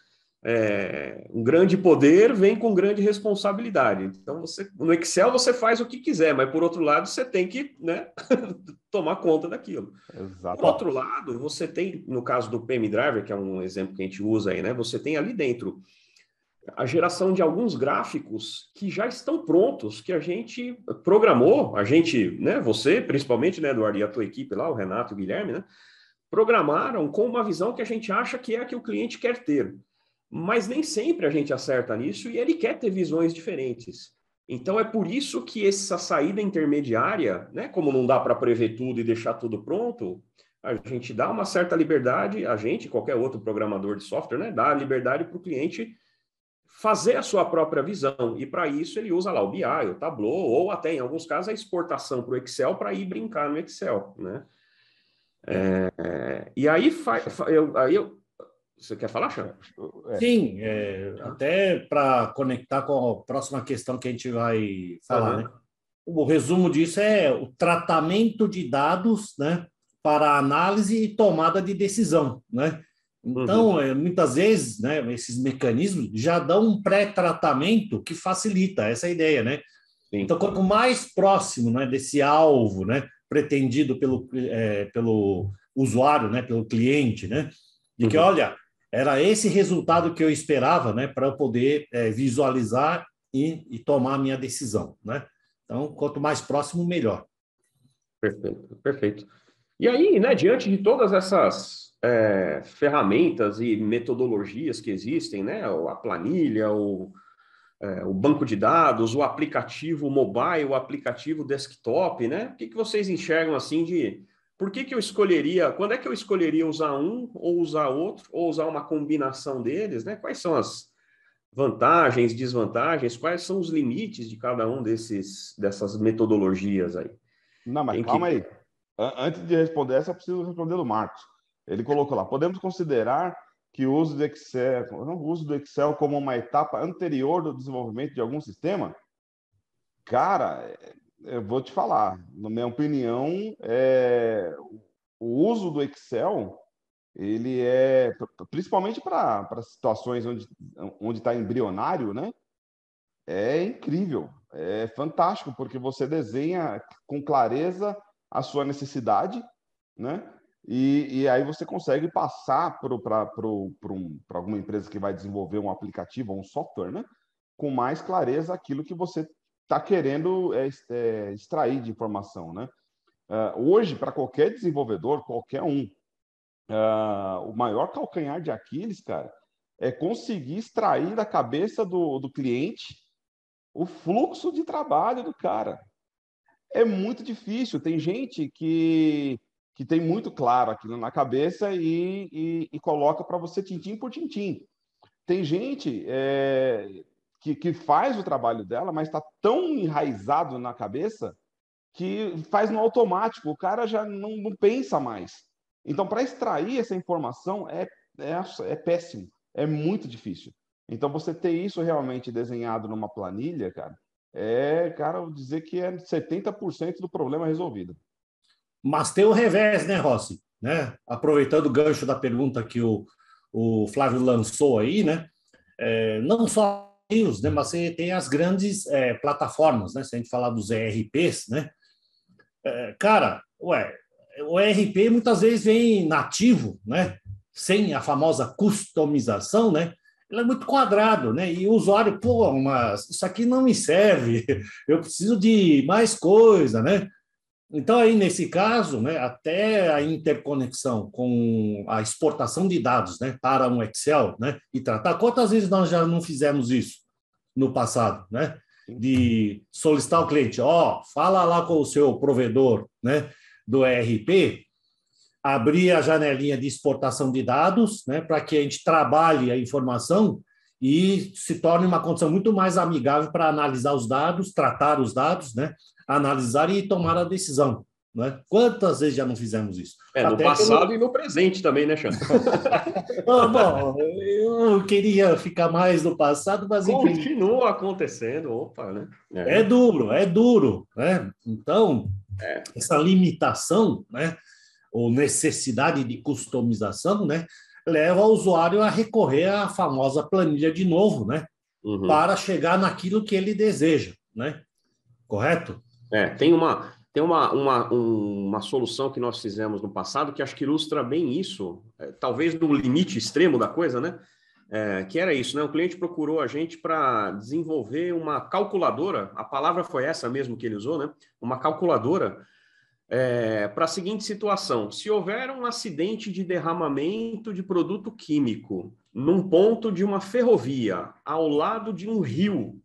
[SPEAKER 1] É, um grande poder vem com grande responsabilidade. Então, você, no Excel você faz o que quiser, mas por outro lado você tem que né, tomar conta daquilo. Exato. Por outro lado, você tem, no caso do PM Driver, que é um exemplo que a gente usa aí, né, você tem ali dentro a geração de alguns gráficos que já estão prontos, que a gente programou, a gente, né, você principalmente, né, Eduardo, e a tua equipe lá, o Renato e o Guilherme, né, programaram com uma visão que a gente acha que é a que o cliente quer ter mas nem sempre a gente acerta nisso e ele quer ter visões diferentes. Então é por isso que essa saída intermediária, né, como não dá para prever tudo e deixar tudo pronto, a gente dá uma certa liberdade, a gente, qualquer outro programador de software, né, dá a liberdade para o cliente fazer a sua própria visão. E para isso ele usa lá o BI, o Tableau, ou até em alguns casos a exportação para o Excel para ir brincar no Excel, né? É, e aí, eu, aí eu, você quer falar, Chão?
[SPEAKER 2] É. Sim, é, até para conectar com a próxima questão que a gente vai falar, uhum. né? O resumo disso é o tratamento de dados, né, para análise e tomada de decisão, né? Então, uhum. é, muitas vezes, né, esses mecanismos já dão um pré-tratamento que facilita essa ideia, né? Sim. Então, quanto mais próximo, né, desse alvo, né, pretendido pelo, é, pelo usuário, né, pelo cliente, né, de que, uhum. olha, era esse resultado que eu esperava, né, para eu poder é, visualizar e, e, tomar a minha decisão, né? Então, quanto mais próximo, melhor.
[SPEAKER 1] Perfeito, perfeito. E aí, né, diante de todas essas é, ferramentas e metodologias que existem, né, a planilha, o, é, o banco de dados, o aplicativo mobile, o aplicativo desktop, né? O que, que vocês enxergam assim de por que, que eu escolheria, quando é que eu escolheria usar um ou usar outro, ou usar uma combinação deles, né? Quais são as vantagens, desvantagens, quais são os limites de cada um desses, dessas metodologias aí?
[SPEAKER 3] Não, mas Tem calma que... aí. Antes de responder essa, eu preciso responder do Marcos. Ele colocou lá: podemos considerar que o uso do Excel, o uso do Excel como uma etapa anterior do desenvolvimento de algum sistema? Cara, eu vou te falar, na minha opinião, é, o uso do Excel ele é principalmente para situações onde está embrionário, né? É incrível, é fantástico porque você desenha com clareza a sua necessidade, né? E, e aí você consegue passar para um, alguma empresa que vai desenvolver um aplicativo ou um software, né? Com mais clareza aquilo que você está querendo é, é, extrair de informação, né? Uh, hoje, para qualquer desenvolvedor, qualquer um, uh, o maior calcanhar de Aquiles, cara, é conseguir extrair da cabeça do, do cliente o fluxo de trabalho do cara. É muito difícil. Tem gente que, que tem muito claro aquilo na cabeça e, e, e coloca para você tintim por tintim. Tem gente é, que, que faz o trabalho dela, mas está tão enraizado na cabeça que faz no automático, o cara já não, não pensa mais. Então, para extrair essa informação é, é, é péssimo, é muito difícil. Então, você ter isso realmente desenhado numa planilha, cara, é, cara, dizer que é 70% do problema resolvido.
[SPEAKER 2] Mas tem o revés, né, Rossi? Né? Aproveitando o gancho da pergunta que o, o Flávio lançou aí, né? É, não só né? Mas você tem as grandes é, plataformas, né? Se a gente falar dos ERPs, né? É, cara, ué, o ERP muitas vezes vem nativo, né? Sem a famosa customização, né? Ele é muito quadrado, né? E o usuário, pô, mas isso aqui não me serve, eu preciso de mais coisa, né? Então, aí, nesse caso, né, até a interconexão com a exportação de dados né, para um Excel né, e tratar. Quantas vezes nós já não fizemos isso no passado? Né? De solicitar ao cliente, ó, oh, fala lá com o seu provedor né, do ERP, abrir a janelinha de exportação de dados né, para que a gente trabalhe a informação e se torne uma condição muito mais amigável para analisar os dados, tratar os dados, né, analisar e tomar a decisão. Né? Quantas vezes já não fizemos isso?
[SPEAKER 1] É, no Até passado pelo... e no presente também, né, Xan?
[SPEAKER 2] bom, eu queria ficar mais no passado, mas
[SPEAKER 1] Continua acontecendo, opa, né?
[SPEAKER 2] É. é, duro, é duro, né? Então, é. essa limitação, né? Ou necessidade de customização, né? Leva o usuário a recorrer à famosa planilha de novo, né? Uhum. Para chegar naquilo que ele deseja, né? Correto?
[SPEAKER 1] É, tem uma, tem uma, uma, um, uma solução que nós fizemos no passado que acho que ilustra bem isso, é, talvez no limite extremo da coisa, né? É, que era isso, né? O cliente procurou a gente para desenvolver uma calculadora, a palavra foi essa mesmo que ele usou, né? Uma calculadora é, para a seguinte situação: se houver um acidente de derramamento de produto químico num ponto de uma ferrovia ao lado de um rio,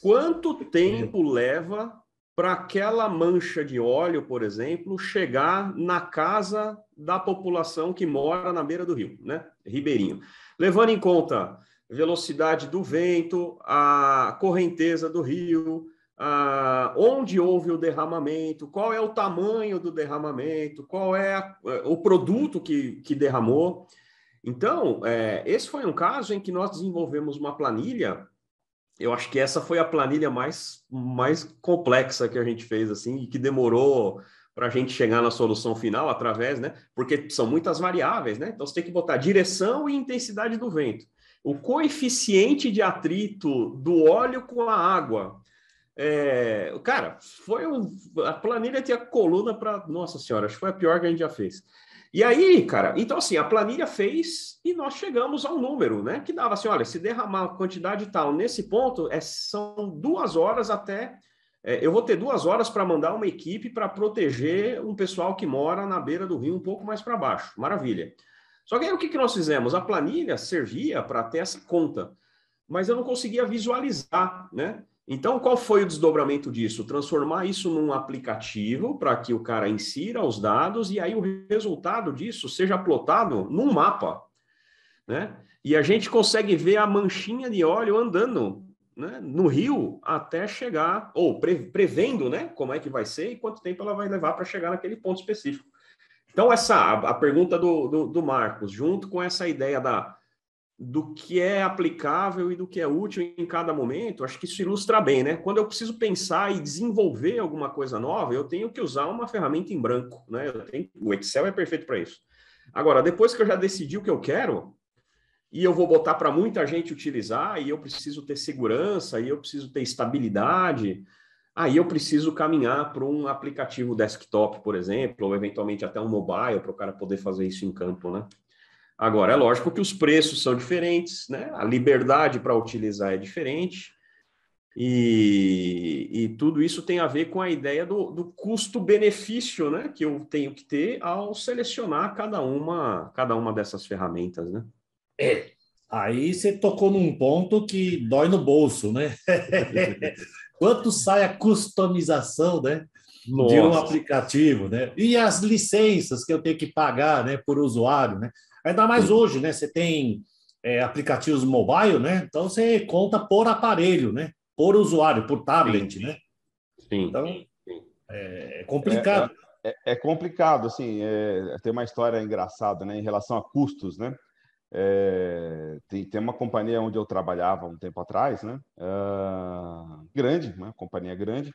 [SPEAKER 1] quanto tempo leva para aquela mancha de óleo, por exemplo, chegar na casa da população que mora na beira do rio, né? Ribeirinho. Levando em conta velocidade do vento, a correnteza do rio, a, onde houve o derramamento, qual é o tamanho do derramamento, qual é a, o produto que, que derramou. Então, é, esse foi um caso em que nós desenvolvemos uma planilha eu acho que essa foi a planilha mais, mais complexa que a gente fez, assim, e que demorou para a gente chegar na solução final através, né? Porque são muitas variáveis, né? Então você tem que botar direção e intensidade do vento, o coeficiente de atrito do óleo com a água. É, cara, foi um, a planilha tinha coluna para, nossa senhora, acho que foi a pior que a gente já fez. E aí, cara, então assim, a planilha fez e nós chegamos ao número, né? Que dava assim: olha, se derramar quantidade tal nesse ponto, é, são duas horas até. É, eu vou ter duas horas para mandar uma equipe para proteger um pessoal que mora na beira do rio, um pouco mais para baixo. Maravilha. Só que aí o que, que nós fizemos? A planilha servia para ter essa conta, mas eu não conseguia visualizar, né? Então, qual foi o desdobramento disso? Transformar isso num aplicativo para que o cara insira os dados e aí o resultado disso seja plotado num mapa, né? E a gente consegue ver a manchinha de óleo andando né, no rio até chegar, ou pre, prevendo, né, como é que vai ser e quanto tempo ela vai levar para chegar naquele ponto específico. Então, essa a, a pergunta do, do, do, Marcos, junto com essa ideia da, do que é aplicável e do que é útil em cada momento, acho que isso ilustra bem, né? Quando eu preciso pensar e desenvolver alguma coisa nova, eu tenho que usar uma ferramenta em branco, né? Tenho, o Excel é perfeito para isso. Agora, depois que eu já decidi o que eu quero, e eu vou botar para muita gente utilizar, e eu preciso ter segurança, e eu preciso ter estabilidade, aí eu preciso caminhar para um aplicativo desktop, por exemplo, ou eventualmente até um mobile, para o cara poder fazer isso em campo, né? Agora, é lógico que os preços são diferentes, né? A liberdade para utilizar é diferente. E, e, tudo isso tem a ver com a ideia do, do custo-benefício né, que eu tenho que ter ao selecionar cada uma, cada uma dessas ferramentas. Né?
[SPEAKER 2] É, aí você tocou num ponto que dói no bolso, né? Quanto sai a customização né, de um aplicativo, né? E as licenças que eu tenho que pagar né, por usuário, né? Ainda mais hoje, né? Você tem é, aplicativos mobile, né? Então você conta por aparelho, né? por usuário, por tablet,
[SPEAKER 1] Sim.
[SPEAKER 2] né?
[SPEAKER 1] Sim.
[SPEAKER 2] Então, é, é complicado.
[SPEAKER 3] É, é, é, complicado, assim, é, tem uma história engraçada, né, em relação a custos, né? É, tem, tem uma companhia onde eu trabalhava um tempo atrás, né? Uh, grande, uma companhia grande.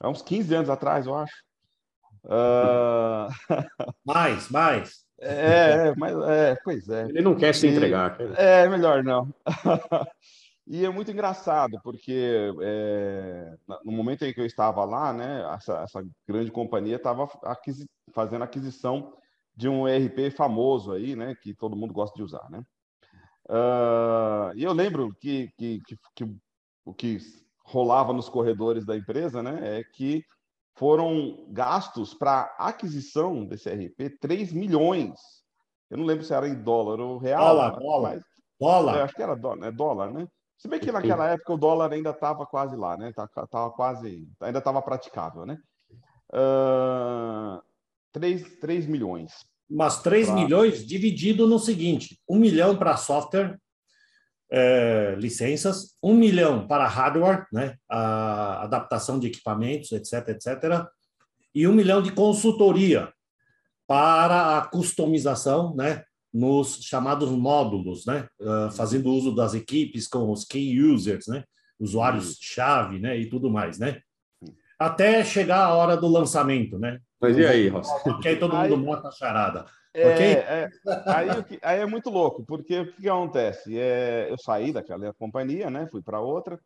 [SPEAKER 3] Há uns 15 anos atrás, eu acho. Uh...
[SPEAKER 2] mais, mais.
[SPEAKER 3] É, mas é, pois é.
[SPEAKER 1] Ele não quer se entregar.
[SPEAKER 3] E, é, melhor não. E é muito engraçado, porque é, no momento em que eu estava lá, né, essa, essa grande companhia estava aquisi fazendo aquisição de um ERP famoso aí, né, que todo mundo gosta de usar, né? Uh, e eu lembro que, que, que, que, o que rolava nos corredores da empresa, né, é que foram gastos para aquisição desse ERP 3 milhões. Eu não lembro se era em dólar ou real.
[SPEAKER 2] Dólar, dólar.
[SPEAKER 3] Mas,
[SPEAKER 2] dólar.
[SPEAKER 3] É, acho que era dólar, é dólar, né? Se bem que naquela época o dólar ainda estava quase lá, né? Tava quase, ainda estava praticável, né? Uh, 3, 3 milhões.
[SPEAKER 2] Mas 3 pra... milhões dividido no seguinte: 1 milhão para software, é, licenças, 1 milhão para hardware, né? A adaptação de equipamentos, etc, etc. E 1 milhão de consultoria para a customização, né? nos chamados módulos, né? Uh, fazendo uso das equipes com os key users, né? Usuários-chave, né? E tudo mais, né? Até chegar a hora do lançamento, né?
[SPEAKER 1] Mas e aí, Rossi?
[SPEAKER 2] Que aí todo mundo monta a charada.
[SPEAKER 3] É, okay? é, aí, aí, é muito louco, porque o que, que acontece? É, eu saí daquela companhia, né? Fui para outra,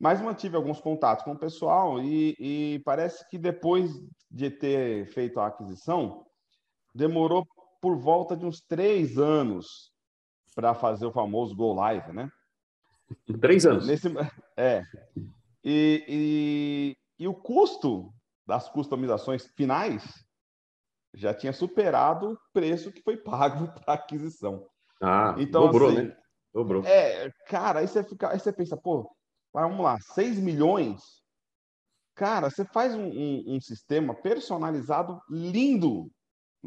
[SPEAKER 3] mas mantive alguns contatos com o pessoal e, e parece que depois de ter feito a aquisição, demorou por volta de uns três anos para fazer o famoso Go Live, né?
[SPEAKER 1] Três anos.
[SPEAKER 3] Nesse, é. E, e, e o custo das customizações finais já tinha superado o preço que foi pago para aquisição.
[SPEAKER 1] Ah, então, dobrou, assim, né? Dobrou.
[SPEAKER 3] É, cara, aí você, fica, aí você pensa, pô, vamos lá, 6 milhões. Cara, você faz um, um, um sistema personalizado lindo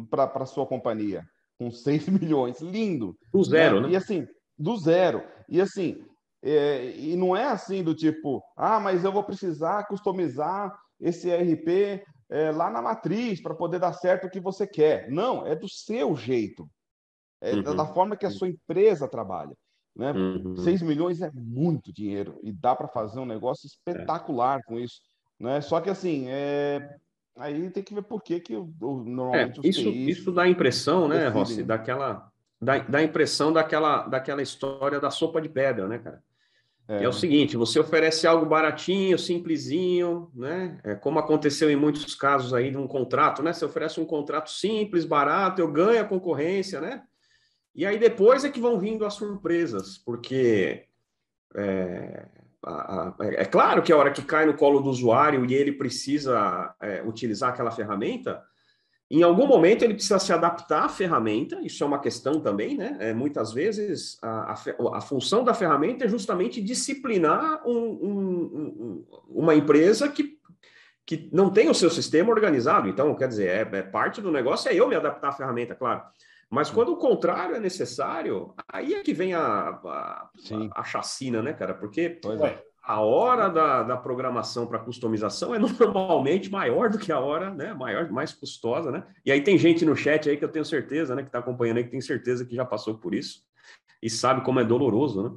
[SPEAKER 3] para sua companhia, com 6 milhões. Lindo.
[SPEAKER 1] Do zero, né?
[SPEAKER 3] E assim, do zero. E assim, é, e não é assim do tipo, ah, mas eu vou precisar customizar esse ERP é, lá na matriz para poder dar certo o que você quer. Não, é do seu jeito. É uhum. da forma que a sua empresa trabalha. Né? Uhum. 6 milhões é muito dinheiro e dá para fazer um negócio espetacular é. com isso. Né? Só que assim, é, Aí tem que ver por que, que o, normalmente
[SPEAKER 1] é, isso, isso dá a impressão, né, Rossi, daquela, dá, dá a impressão daquela, daquela história da sopa de pedra, né, cara? É. é o seguinte, você oferece algo baratinho, simplesinho, né? É como aconteceu em muitos casos aí de um contrato, né? Você oferece um contrato simples, barato, eu ganho a concorrência, né? E aí depois é que vão vindo as surpresas, porque é, é claro que a hora que cai no colo do usuário e ele precisa é, utilizar aquela ferramenta, em algum momento ele precisa se adaptar à ferramenta, isso é uma questão também, né? É, muitas vezes a, a, a, função da ferramenta é justamente disciplinar um, um, um, uma empresa que, que não tem o seu sistema organizado. Então, quer dizer, é, é parte do negócio é eu me adaptar à ferramenta, claro. Mas quando o contrário é necessário, aí é que vem a, a, a, a chacina, né, cara? Porque
[SPEAKER 2] é.
[SPEAKER 1] A hora da, da programação para customização é normalmente maior do que a hora, né? Maior, mais custosa, né? E aí tem gente no chat aí que eu tenho certeza, né? Que está acompanhando aí, que tem certeza que já passou por isso e sabe como é doloroso, né?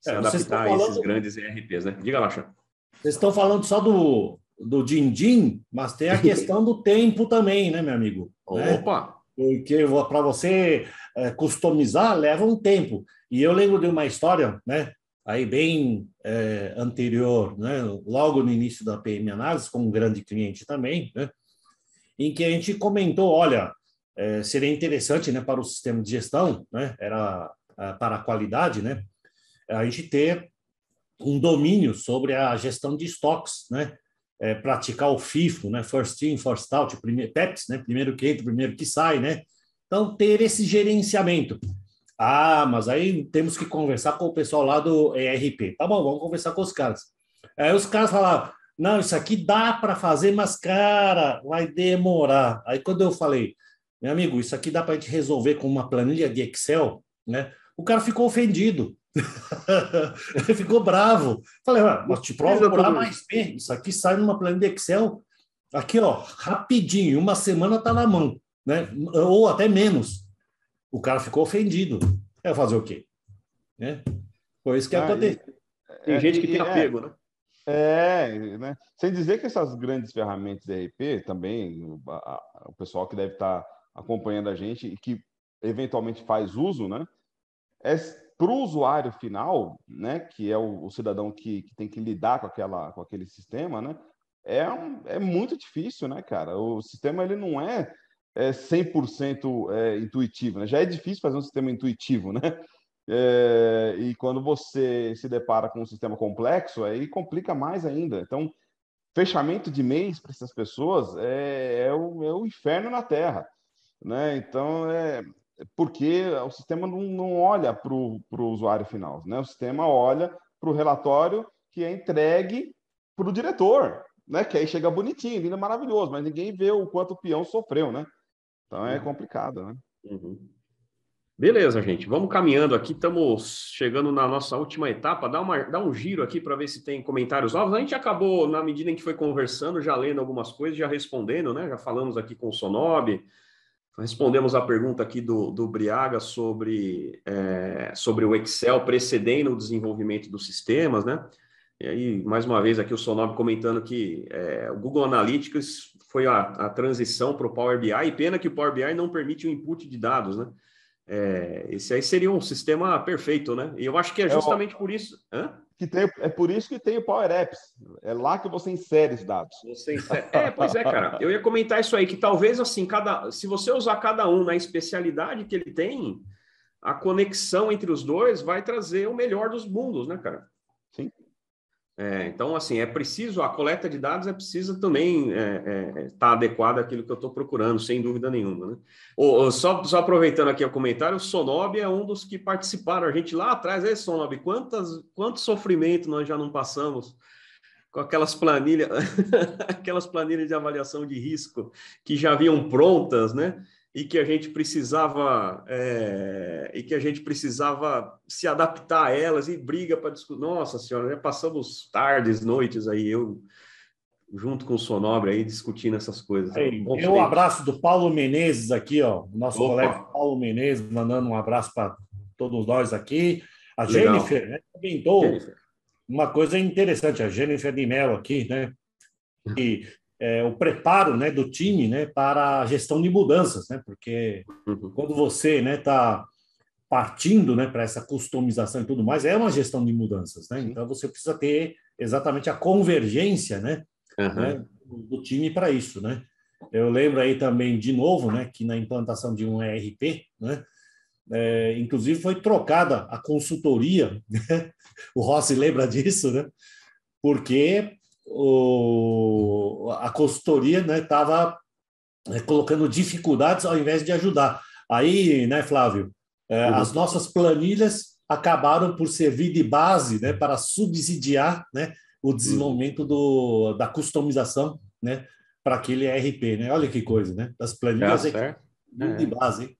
[SPEAKER 1] Se é, adaptar a esses grandes ERPs, né? Diga lá, Chá.
[SPEAKER 2] Vocês estão falando só do, do din-din, mas tem a questão do tempo também, né, meu amigo?
[SPEAKER 1] Né? Opa! Né?
[SPEAKER 2] Porque para você é, customizar leva um tempo. E eu lembro de uma história, né? Aí bem é, anterior, né, logo no início da PM Análise, com um grande cliente também, né, em que a gente comentou, olha, é, seria interessante né, para o sistema de gestão, né, era para a qualidade, né, a gente ter um domínio sobre a gestão de estoques, né, é, praticar o FIFO, né, First In, First Out, primeiro, PEPs, né, primeiro que entra, primeiro que sai, né, então ter esse gerenciamento. Ah, mas aí temos que conversar com o pessoal lá do ERP. Tá bom, vamos conversar com os caras. Aí os caras falaram: não, isso aqui dá para fazer, mas, cara, vai demorar. Aí quando eu falei, meu amigo, isso aqui dá para a gente resolver com uma planilha de Excel, né? O cara ficou ofendido. Ele ficou bravo. Falei, mas te provo por A mais B. Isso aqui sai numa planilha de Excel. Aqui, ó, rapidinho, uma semana tá na mão, né? Ou até menos. O cara ficou ofendido. É fazer o quê? Né? Foi isso que ah, aconteceu.
[SPEAKER 1] Tem é, gente que tem apego, né?
[SPEAKER 3] É, né? Sem dizer que essas grandes ferramentas de RP também, o, a, o pessoal que deve estar acompanhando a gente e que eventualmente faz uso, né? É para o usuário final, né? Que é o, o cidadão que, que, tem que lidar com aquela, com aquele sistema, né? É, um, é muito difícil, né, cara? O sistema ele não é é 100% é, intuitivo. Né? Já é difícil fazer um sistema intuitivo, né? É, e quando você se depara com um sistema complexo, aí complica mais ainda. Então, fechamento de mês para essas pessoas é, é, o, é o inferno na Terra. Né? Então, é porque o sistema não, não olha para o usuário final. Né? O sistema olha para o relatório que é entregue para o diretor, né? que aí chega bonitinho, lindo, maravilhoso, mas ninguém vê o quanto o peão sofreu. Né? Então é uhum. complicado, né?
[SPEAKER 1] Uhum. Beleza, gente. Vamos caminhando aqui. Estamos chegando na nossa última etapa. Dá, uma, dá um giro aqui para ver se tem comentários novos. A gente acabou, na medida em que foi conversando, já lendo algumas coisas, já respondendo, né? Já falamos aqui com o Sonob, respondemos a pergunta aqui do, do Briaga sobre, é, sobre o Excel precedendo o desenvolvimento dos sistemas, né? E aí, mais uma vez, aqui o Sonob comentando que é, o Google Analytics foi a, a transição para o Power BI, e pena que o Power BI não permite o input de dados, né? É, esse aí seria um sistema perfeito, né? E eu acho que é justamente é por isso. Hã?
[SPEAKER 3] Que tem, é por isso que tem o Power Apps. É lá que você insere os dados.
[SPEAKER 1] Você insere... É, pois é, cara. Eu ia comentar isso aí, que talvez assim, cada, se você usar cada um na especialidade que ele tem, a conexão entre os dois vai trazer o melhor dos mundos, né, cara? É, então, assim, é preciso, a coleta de dados é precisa também estar é, é, tá adequada àquilo que eu estou procurando, sem dúvida nenhuma. Né? Só, só, aproveitando aqui o comentário, o Sonob é um dos que participaram, a gente lá atrás, é Sonob, quantas, quanto sofrimento nós já não passamos com aquelas planilhas, aquelas planilhas de avaliação de risco que já vinham prontas, né? E que a gente precisava é, e que a gente precisava se adaptar a elas e briga para discutir. Nossa senhora, já passamos tardes, noites aí eu junto com o Sonobre aí discutindo essas coisas.
[SPEAKER 2] Ei, um abraço do Paulo Menezes aqui, ó, nosso Opa. colega Paulo Menezes mandando um abraço para todos nós aqui. A Legal. Jennifer né, comentou Jennifer. uma coisa interessante, a Jennifer de Mello aqui, né? E é, o preparo né, do time né, para a gestão de mudanças, né? Porque uhum. quando você está né, partindo né, para essa customização e tudo mais, é uma gestão de mudanças, né? Então você precisa ter exatamente a convergência né, uhum. né do time para isso, né? Eu lembro aí também, de novo, né, que na implantação de um ERP, né, é, inclusive foi trocada a consultoria, o Rossi lembra disso, né? Porque o, a consultoria estava né, colocando dificuldades ao invés de ajudar. Aí, né, Flávio, é, uhum. as nossas planilhas acabaram por servir de base né, para subsidiar né, o uhum. desenvolvimento do, da customização né, para aquele ERP. Né? Olha que coisa, né? Das planilhas é, é. de base. Hein?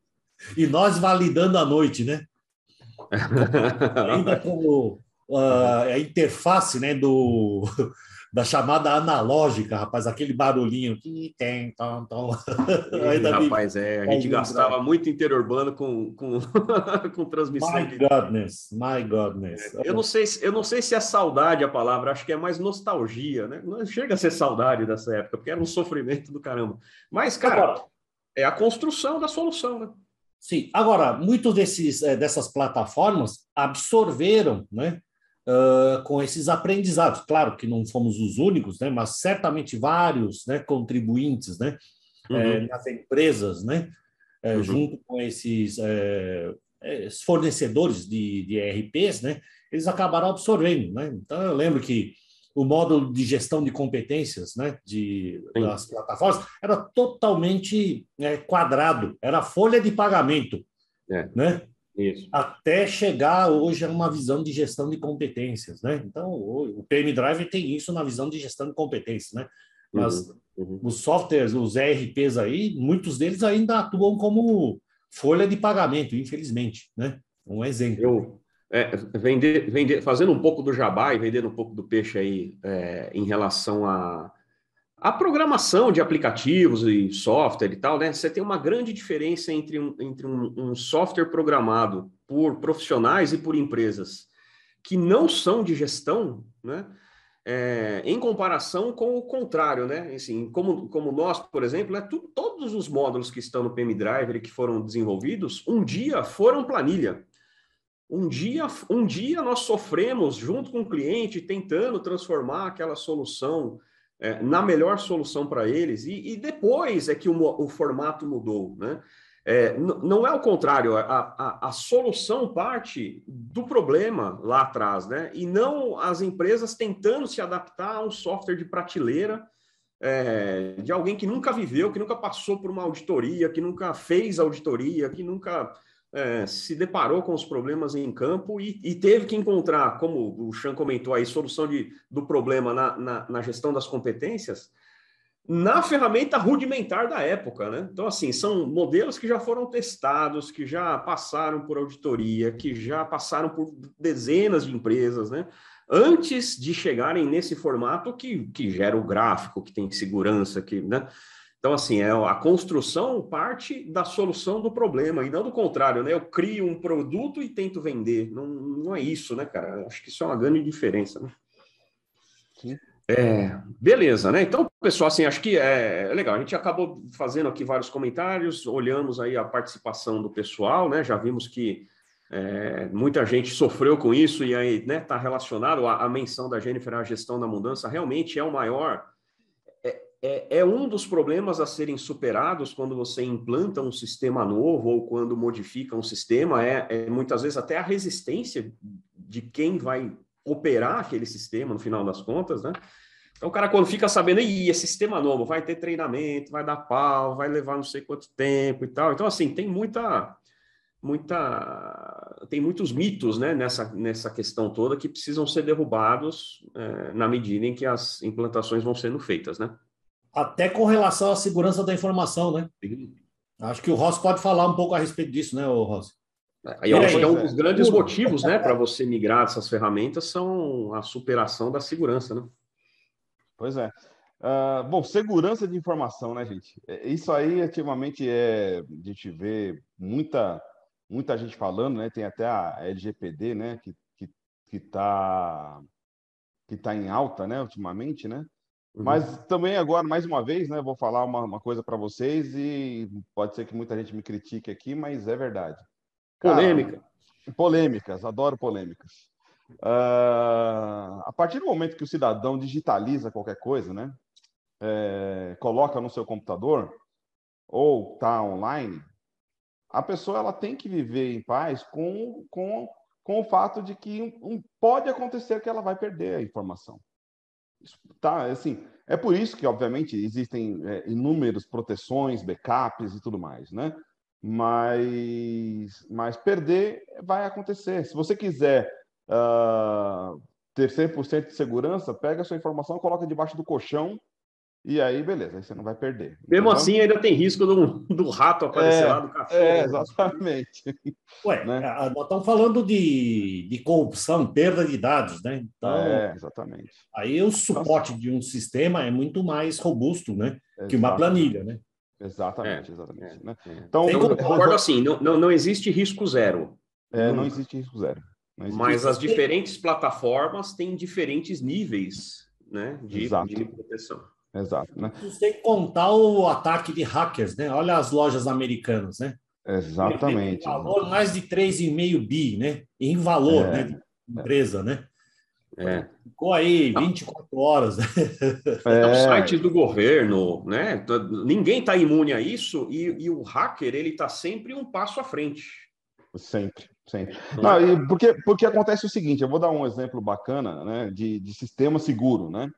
[SPEAKER 2] E nós validando à noite, né? Ainda como uh, a interface né, do, da chamada analógica, rapaz, aquele barulhinho que tem, tom, tom.
[SPEAKER 1] Ei, rapaz, é, a gente gastava muito interurbano com, com, com transmissão.
[SPEAKER 2] My
[SPEAKER 1] de...
[SPEAKER 2] goodness, my goodness.
[SPEAKER 1] É, eu, não sei, eu não sei se é saudade a palavra, acho que é mais nostalgia, né? Não chega a ser saudade dessa época, porque era um sofrimento do caramba. Mas, cara, agora, é a construção da solução, né?
[SPEAKER 2] Sim, agora, muitos desses, eh, dessas plataformas absorveram, né? Uh, com esses aprendizados. Claro que não fomos os únicos, né, mas certamente vários né, contribuintes né, uhum. é, nas empresas, né, é, uhum. junto com esses é, fornecedores de, de ERPs, né, eles acabaram absorvendo. Né? Então, eu lembro que o módulo de gestão de competências né, de, das plataformas era totalmente é, quadrado, era folha de pagamento. É. Né? Isso. até chegar hoje a uma visão de gestão de competências, né? Então, o PM Drive tem isso na visão de gestão de competências, né? Mas uhum, uhum. os softwares, os ERPs aí, muitos deles ainda atuam como folha de pagamento, infelizmente, né? Um exemplo.
[SPEAKER 1] Eu, é, vender, vender, fazendo um pouco do jabá e vendendo um pouco do peixe aí é, em relação a a programação de aplicativos e software e tal, né? Você tem uma grande diferença entre um, entre um, um software programado por profissionais e por empresas que não são de gestão, né? É, em comparação com o contrário, né? Assim, como, como nós, por exemplo, né? Tu, todos os módulos que estão no PM Driver que foram desenvolvidos, um dia foram planilha. Um dia, um dia nós sofremos junto com o cliente tentando transformar aquela solução é, na melhor solução para eles, e, e, depois é que o, o formato mudou, né? É, não é o contrário, a, a, a, solução parte do problema lá atrás, né? E não as empresas tentando se adaptar a um software de prateleira é, de alguém que nunca viveu, que nunca passou por uma auditoria, que nunca fez auditoria, que nunca é, se deparou com os problemas em campo e, e, teve que encontrar, como o Chan comentou aí, solução de, do problema na, na, na, gestão das competências na ferramenta rudimentar da época, né? Então, assim, são modelos que já foram testados, que já passaram por auditoria, que já passaram por dezenas de empresas, né? Antes de chegarem nesse formato que, que gera o gráfico, que tem segurança, que, né? Então, assim, é, a construção parte da solução do problema, e não do contrário, né? Eu crio um produto e tento vender. Não, não é isso, né, cara? Acho que isso é uma grande diferença, né? Sim. É, beleza, né? Então, pessoal, assim, acho que é, é legal. A gente acabou fazendo aqui vários comentários, olhamos aí a participação do pessoal, né? Já vimos que é, muita gente sofreu com isso e aí, né, tá relacionado à, à menção da Jennifer à gestão da mudança. Realmente é o maior é, é, um dos problemas a serem superados quando você implanta um sistema novo ou quando modifica um sistema, é, é, muitas vezes até a resistência de quem vai operar aquele sistema, no final das contas, né? Então, o cara, quando fica sabendo, e esse sistema novo vai ter treinamento, vai dar pau, vai levar não sei quanto tempo e tal. Então, assim, tem muita. muita tem muitos mitos né, nessa, nessa questão toda que precisam ser derrubados é, na medida em que as implantações vão sendo feitas, né?
[SPEAKER 2] Até com relação à segurança da informação, né? Sim. Acho que o Ross pode falar um pouco a respeito disso, né, Ross?
[SPEAKER 1] Aí eu acho que é um dos grandes motivos, né, para você migrar essas ferramentas são a superação da segurança, né?
[SPEAKER 3] Pois é. Uh, bom, segurança de informação, né, gente? É, isso aí, ativamente, é, a gente vê muita, muita gente falando, né? Tem até a LGPD, né, que está que, que tá, que tá em alta, né, ultimamente, né? Uhum. Mas também agora, mais uma vez, né, vou falar uma, uma, coisa para vocês e pode ser que muita gente me critique aqui, mas é verdade.
[SPEAKER 1] Cara, Polêmica.
[SPEAKER 3] Polêmicas, adoro polêmicas. Uh, a partir do momento que o cidadão digitaliza qualquer coisa, né, é, coloca no seu computador ou está online, a pessoa ela tem que viver em paz com, com, com o fato de que um, pode acontecer que ela vai perder a informação. Tá, assim, é por isso que, obviamente, existem é, inúmeras proteções, backups e tudo mais, né? Mas, mas perder vai acontecer. Se você quiser uh, ter 100% de segurança, pega a sua informação, coloca debaixo do colchão e aí, beleza, aí você não vai perder.
[SPEAKER 1] Mesmo então, assim, ainda tem risco do, do rato aparecer é, lá do café.
[SPEAKER 3] É, né? exatamente.
[SPEAKER 2] Ué, né? nós estamos falando de, de corrupção, perda de dados, né?
[SPEAKER 3] Então, é, exatamente.
[SPEAKER 2] Aí o suporte Nossa. de um sistema é muito mais robusto, né? Exatamente. Que uma planilha, né?
[SPEAKER 3] Exatamente, é, exatamente. É,
[SPEAKER 1] né? É. Então, eu concordo assim, não, não, não existe risco zero.
[SPEAKER 3] É, não existe risco zero.
[SPEAKER 1] Existe Mas risco as diferentes plataformas têm diferentes níveis né, de, de proteção.
[SPEAKER 3] Exato. Né?
[SPEAKER 2] Sem contar o ataque de hackers, né? Olha as lojas americanas, né?
[SPEAKER 3] Exatamente.
[SPEAKER 2] valor mais de 3,5 bi, né? Em valor, é, né? De empresa, né? É. Ficou aí 24 horas. Né?
[SPEAKER 1] É. Os sites do governo, né? Ninguém está imune a isso e, e o hacker ele está sempre um passo à frente.
[SPEAKER 3] Sempre, sempre. Não, e porque, porque acontece o seguinte, eu vou dar um exemplo bacana né, de, de sistema seguro, né?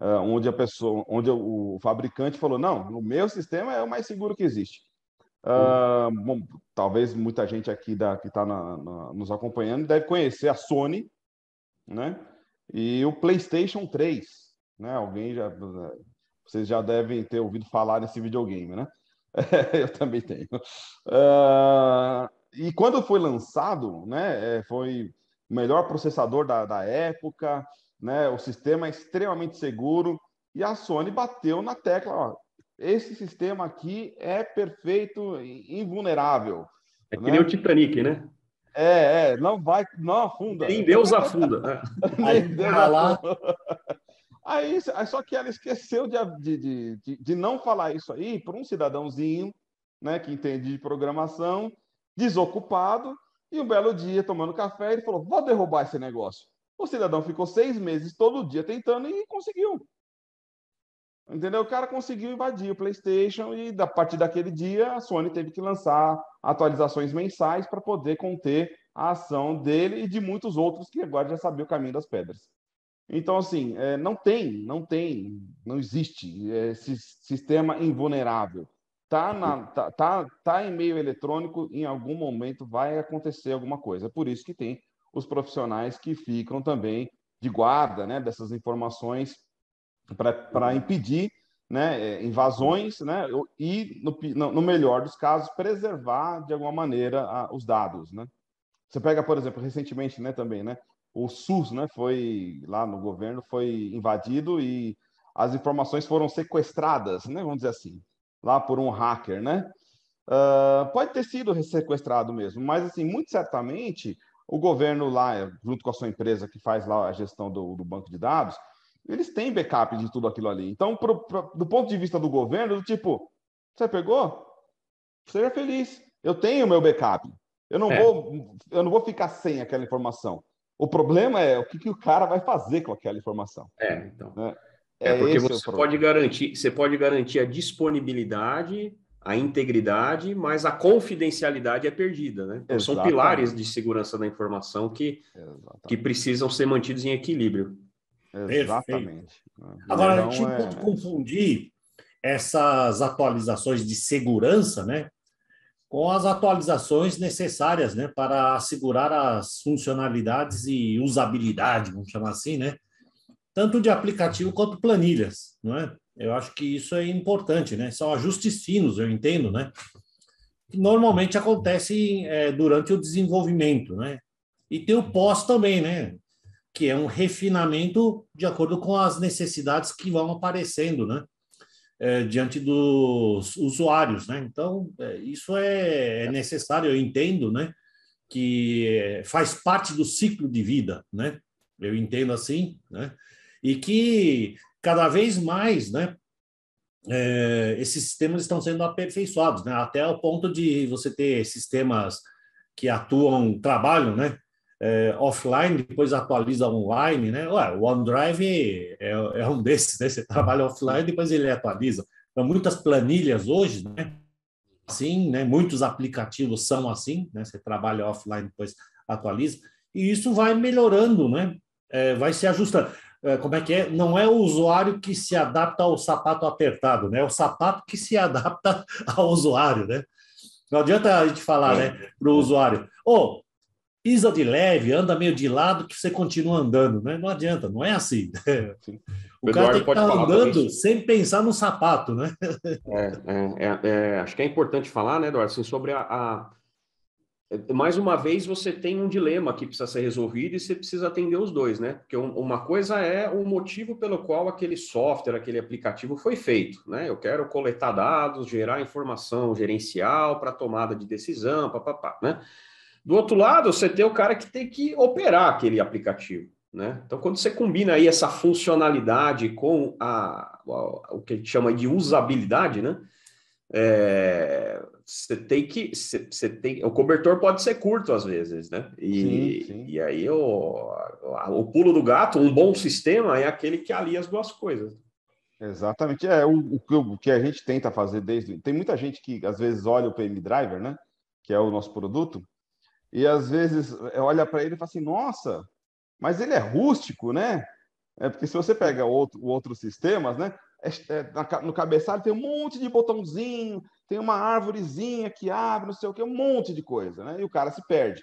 [SPEAKER 3] Uh, onde a pessoa, onde o fabricante falou, não, no meu sistema é o mais seguro que existe. Uh, bom, talvez muita gente aqui da, que está nos acompanhando deve conhecer a Sony, né? E o PlayStation 3, né? Alguém já, vocês já devem ter ouvido falar nesse videogame, né? Eu também tenho. Uh, e quando foi lançado, né? É, foi o melhor processador da, da época, né? O sistema é extremamente seguro e a Sony bateu na tecla, ó, esse sistema aqui é perfeito, invulnerável.
[SPEAKER 1] É que né? nem o Titanic, né?
[SPEAKER 3] É, é, não vai, não afunda.
[SPEAKER 1] Nem Deus afunda. Né?
[SPEAKER 3] Nem Deus afunda. Aí, só que ela esqueceu de, de, de, de não falar isso aí para um cidadãozinho, né, que entende de programação, desocupado, e um belo dia, tomando café, ele falou: vou derrubar esse negócio. O cidadão ficou seis meses todo dia tentando e conseguiu. Entendeu? O cara conseguiu invadir o PlayStation e, a partir daquele dia, a Sony teve que lançar atualizações mensais para poder conter a ação dele e de muitos outros que agora já sabiam o caminho das pedras. Então, assim, é, não tem, não tem, não existe esse sistema invulnerável. Tá, na, tá, tá, tá em meio eletrônico, em algum momento vai acontecer alguma coisa. É por isso que tem os profissionais que ficam também de guarda né, dessas informações para impedir né, é, invasões né, e, no, no, melhor dos casos, preservar de alguma maneira a, os dados. Né? Você pega, por exemplo, recentemente né, também, né, o SUS né, foi lá no governo, foi invadido e as informações foram sequestradas, né, vamos dizer assim, lá por um hacker. Né? Uh, pode ter sido sequestrado mesmo, mas assim, muito certamente o governo lá, junto com a sua empresa que faz lá a gestão do, do banco de dados, eles têm backup de tudo aquilo ali. Então, pro, pro, do ponto de vista do governo, do tipo, você pegou? Seja feliz. Eu tenho o meu backup. Eu não, é. vou, eu não vou ficar sem aquela informação. O problema é o que, que o cara vai fazer com aquela informação.
[SPEAKER 1] É, então. É, é, é porque você pode garantir, você pode garantir a disponibilidade a integridade, mas a confidencialidade é perdida, né? Então, são pilares de segurança da informação que, que precisam ser mantidos em equilíbrio.
[SPEAKER 2] Exatamente. Agora, a gente é... pode confundir essas atualizações de segurança, né? Com as atualizações necessárias, né? Para assegurar as funcionalidades e usabilidade, vamos chamar assim, né? Tanto de aplicativo quanto planilhas, não é? Eu acho que isso é importante, né? São ajustes finos, eu entendo, né? Que normalmente acontecem é, durante o desenvolvimento, né? E tem o pós também, né? Que é um refinamento de acordo com as necessidades que vão aparecendo, né? É, diante dos usuários, né? Então, é, isso é, é necessário, eu entendo, né? Que faz parte do ciclo de vida, né? Eu entendo assim, né? E que cada vez mais, né, é, esses sistemas estão sendo aperfeiçoados, né, até o ponto de você ter sistemas que atuam, trabalham, né, é, offline, depois atualiza online, né? Ué, o OneDrive é, é, um desses, né? Você trabalha offline, depois ele atualiza. Então, muitas planilhas hoje, né? Assim, né? Muitos aplicativos são assim, né? Você trabalha offline, depois atualiza. E isso vai melhorando, né? É, vai se ajustando. É, como é que é? Não é o usuário que se adapta ao sapato apertado, né? É o sapato que se adapta ao usuário, né? Não adianta a gente falar, né, para o usuário, ô, oh, pisa de leve, anda meio de lado que você continua andando, né? Não adianta, não é assim. O, o cara tem que estar tá andando sem pensar no sapato, né?
[SPEAKER 1] É, é, é, é, acho que é importante falar, né, Eduardo, assim, sobre a, a, Mais uma vez, você tem um dilema que precisa ser resolvido e você precisa atender os dois, né? Porque uma coisa é o motivo pelo qual aquele software, aquele aplicativo foi feito, né? Eu quero coletar dados, gerar informação gerencial para tomada de decisão, papapá, né? Do outro lado, você tem o cara que tem que operar aquele aplicativo. Né? Então, quando você combina aí essa funcionalidade com a, a o que a gente chama de usabilidade, né? É, você tem que você, tem o cobertor pode ser curto às vezes, né? E, sim, sim. e aí o, o pulo do gato, um bom sistema é aquele que alia as duas coisas.
[SPEAKER 3] Exatamente, é o, o, que a gente tenta fazer desde. Tem muita gente que às vezes olha o PM Driver, né? Que é o nosso produto, e às vezes olha para ele e fala assim: nossa, mas ele é rústico, né? É porque se você pega outro, outros sistemas, né? É, é, no cabeçalho tem um monte de botãozinho, tem uma árvorezinha que abre, não sei o que, um monte de coisa, né? E o cara se perde.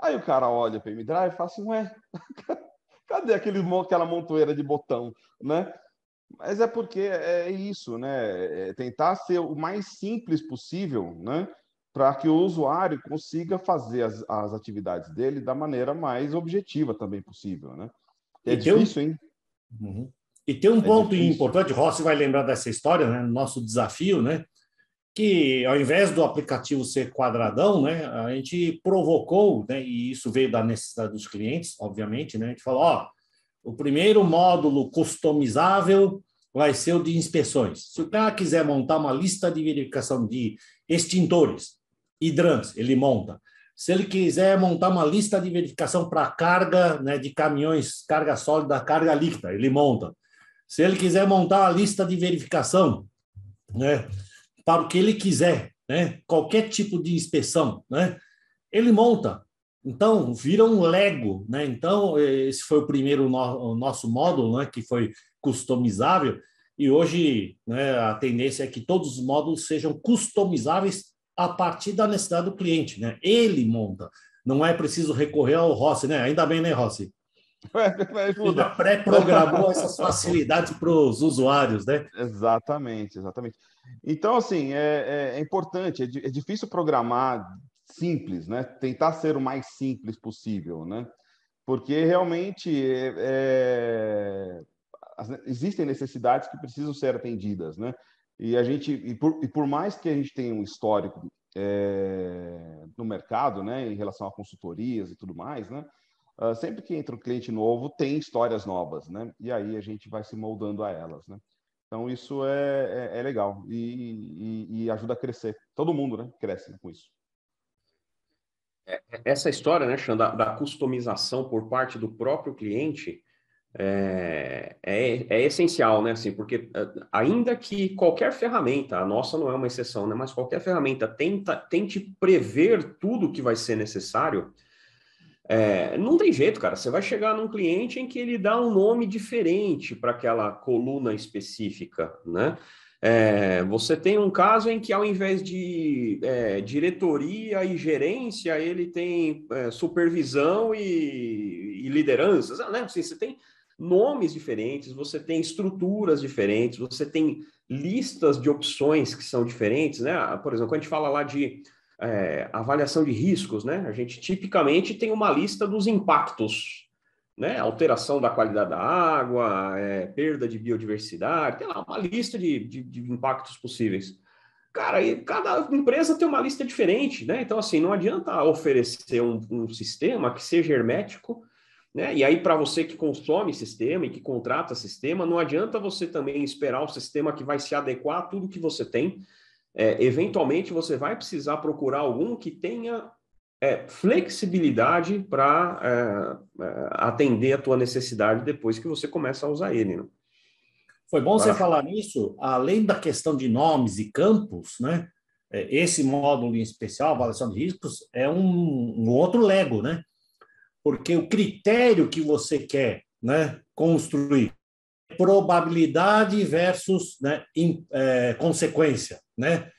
[SPEAKER 3] Aí o cara olha para o M-Drive e fala assim, ué, cadê aquele, aquela montoeira de botão, né? Mas é porque é isso, né? É tentar ser o mais simples possível, né? para que o usuário consiga fazer as, as atividades dele da maneira mais objetiva também possível, né?
[SPEAKER 2] É e difícil, hein? Uhum. E tem um é ponto difícil. importante, Rossi vai lembrar dessa história, né? Nosso desafio, né? Que ao invés do aplicativo ser quadradão, né? A gente provocou, né? E isso veio da necessidade dos clientes, obviamente, né? A gente falou, ó, o primeiro módulo customizável vai ser o de inspeções. Se o cara quiser montar uma lista de verificação de extintores, hidrantes, ele monta. Se ele quiser montar uma lista de verificação para carga né, de caminhões, carga sólida, carga líquida, ele monta. Se ele quiser montar a lista de verificação né, para o que ele quiser, né, qualquer tipo de inspeção, né, ele monta. Então, vira um Lego. Né? Então, esse foi o primeiro no, o nosso módulo, né, que foi customizável, e hoje né, a tendência é que todos os módulos sejam customizáveis a partir da necessidade do cliente, né? Ele monta. Não é preciso recorrer ao Rossi, né? Ainda bem, né, Rossi? Já pré-programou essas facilidades para os usuários, né?
[SPEAKER 3] Exatamente, exatamente. Então, assim, é, é, é importante, é, é, difícil programar simples, né? Tentar ser o mais simples possível, né? Porque realmente é, é existem necessidades que precisam ser atendidas, né? E a gente, e por, e por mais que a gente tenha um histórico é, no mercado, né, em relação a consultorias e tudo mais, né, uh, sempre que entra um cliente novo tem histórias novas, né, e aí a gente vai se moldando a elas, né. Então isso é, é, é legal e, e, e, ajuda a crescer. Todo mundo, né, cresce com isso.
[SPEAKER 1] É, essa história, né, Xan, da, da customização por parte do próprio cliente, é, é, é, essencial, né? Assim, porque é, ainda que qualquer ferramenta, a nossa não é uma exceção, né? Mas qualquer ferramenta tenta, tente prever tudo que vai ser necessário, é, não tem jeito, cara. Você vai chegar num cliente em que ele dá um nome diferente para aquela coluna específica, né? É, você tem um caso em que, ao invés de é, diretoria e gerência, ele tem é, supervisão e, e lideranças, né? Assim, você tem nomes diferentes, você tem estruturas diferentes, você tem listas de opções que são diferentes, né? Por exemplo, quando a gente fala lá de é, avaliação de riscos, né? A gente tipicamente tem uma lista dos impactos, né? Alteração da qualidade da água, é, perda de biodiversidade, tem lá uma lista de, de, de impactos possíveis. Cara, e cada empresa tem uma lista diferente, né? Então, assim, não adianta oferecer um, um sistema que seja hermético, né? E aí, para você que consome sistema e que contrata sistema, não adianta você também esperar o sistema que vai se adequar a tudo que você tem. É, eventualmente, você vai precisar procurar algum que tenha é, flexibilidade para é, é, atender a tua necessidade depois que você começa a usar ele. Né?
[SPEAKER 2] Foi bom você falar nisso, além da questão de nomes e campos, né? É, esse módulo em especial, avaliação de riscos, é um, um outro Lego, né? porque o critério que você quer né, construir probabilidade versus né, in, é, consequência, né?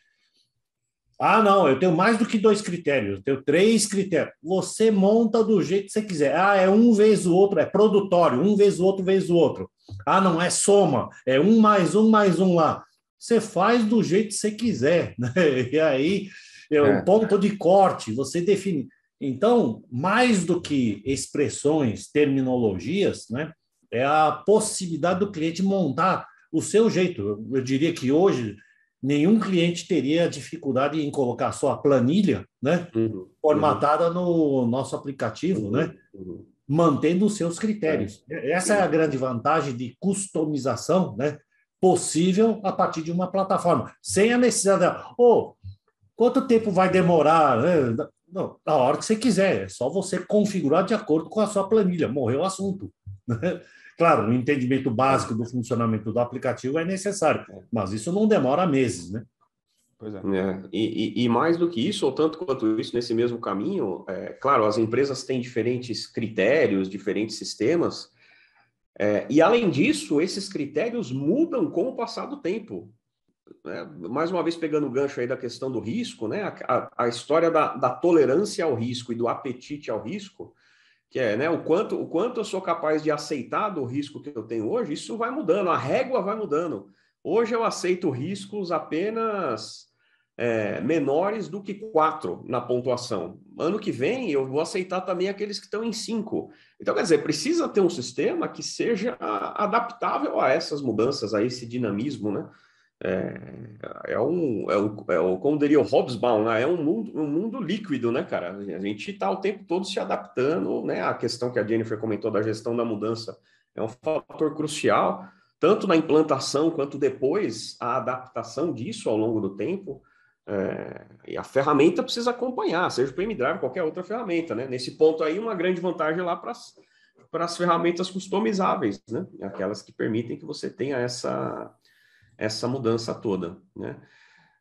[SPEAKER 2] Ah, não, eu tenho mais do que dois critérios, eu tenho três critérios. Você monta do jeito que você quiser. Ah, é um vez o outro, é produtório, um vez o outro, vez o outro. Ah, não é soma, é um mais um mais um lá. Você faz do jeito que você quiser, né? E aí, é o é. ponto de corte, você define. Então, mais do que expressões, terminologias, né? É a possibilidade do cliente montar o seu jeito. Eu diria que hoje nenhum cliente teria dificuldade em colocar sua planilha, né, uhum, formatada no nosso aplicativo, né, uhum, né, mantendo os seus critérios. É. Essa é a grande vantagem de customização, né, possível a partir de uma plataforma, sem a necessidade de, oh, quanto tempo vai demorar? Né? Não, na hora que você quiser, é só você configurar de acordo com a sua planilha, morreu o assunto. Né? Claro, o entendimento básico do funcionamento do aplicativo é necessário, é. mas isso não demora meses, né?
[SPEAKER 1] Pois é. é e, e, e, mais do que isso, ou tanto quanto isso, nesse mesmo caminho, é, claro, as empresas têm diferentes critérios, diferentes sistemas, é, e além disso, esses critérios mudam com o passar do tempo. É, mais uma vez, pegando o gancho aí da questão do risco, né? A, a, a história da, da tolerância ao risco e do apetite ao risco, que é né, o, quanto, o quanto eu sou capaz de aceitar do risco que eu tenho hoje, isso vai mudando, a régua vai mudando. Hoje eu aceito riscos apenas é, menores do que quatro na pontuação. Ano que vem eu vou aceitar também aqueles que estão em cinco. Então, quer dizer, precisa ter um sistema que seja adaptável a essas mudanças, a esse dinamismo, né? É, é, um, é, um, é como diria o Hobsbawm, né? é um mundo, um mundo líquido, né, cara? A gente está o tempo todo se adaptando, né? A questão que a Jennifer comentou da gestão da mudança é um fator crucial, tanto na implantação quanto depois a adaptação disso ao longo do tempo. É, e a ferramenta precisa acompanhar, seja o PM Drive, qualquer outra ferramenta, né? Nesse ponto aí, uma grande vantagem lá para as ferramentas customizáveis, né? Aquelas que permitem que você tenha essa essa mudança toda, né?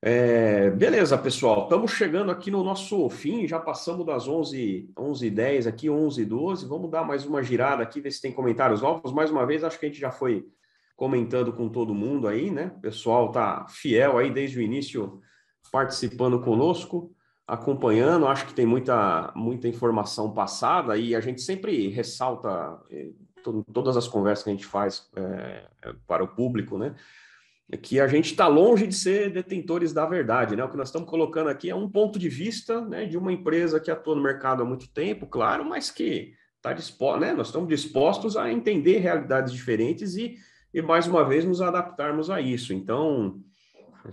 [SPEAKER 1] É, beleza, pessoal, estamos chegando aqui no nosso fim, já passamos das 11 11 10 aqui, 11 12 vamos dar mais uma girada aqui, ver se tem comentários novos, mais uma vez, acho que a gente já foi comentando com todo mundo aí, né? O pessoal tá fiel aí desde o início, participando conosco, acompanhando, acho que tem muita, muita informação passada e a gente sempre ressalta eh, todas as conversas que a gente faz é, para o público, né? É que a gente está longe de ser detentores da verdade, né? O que nós estamos colocando aqui é um ponto de vista né, de uma empresa que atua no mercado há muito tempo, claro, mas que está disposto, né? Nós estamos dispostos a entender realidades diferentes e, e mais uma vez nos adaptarmos a isso. Então,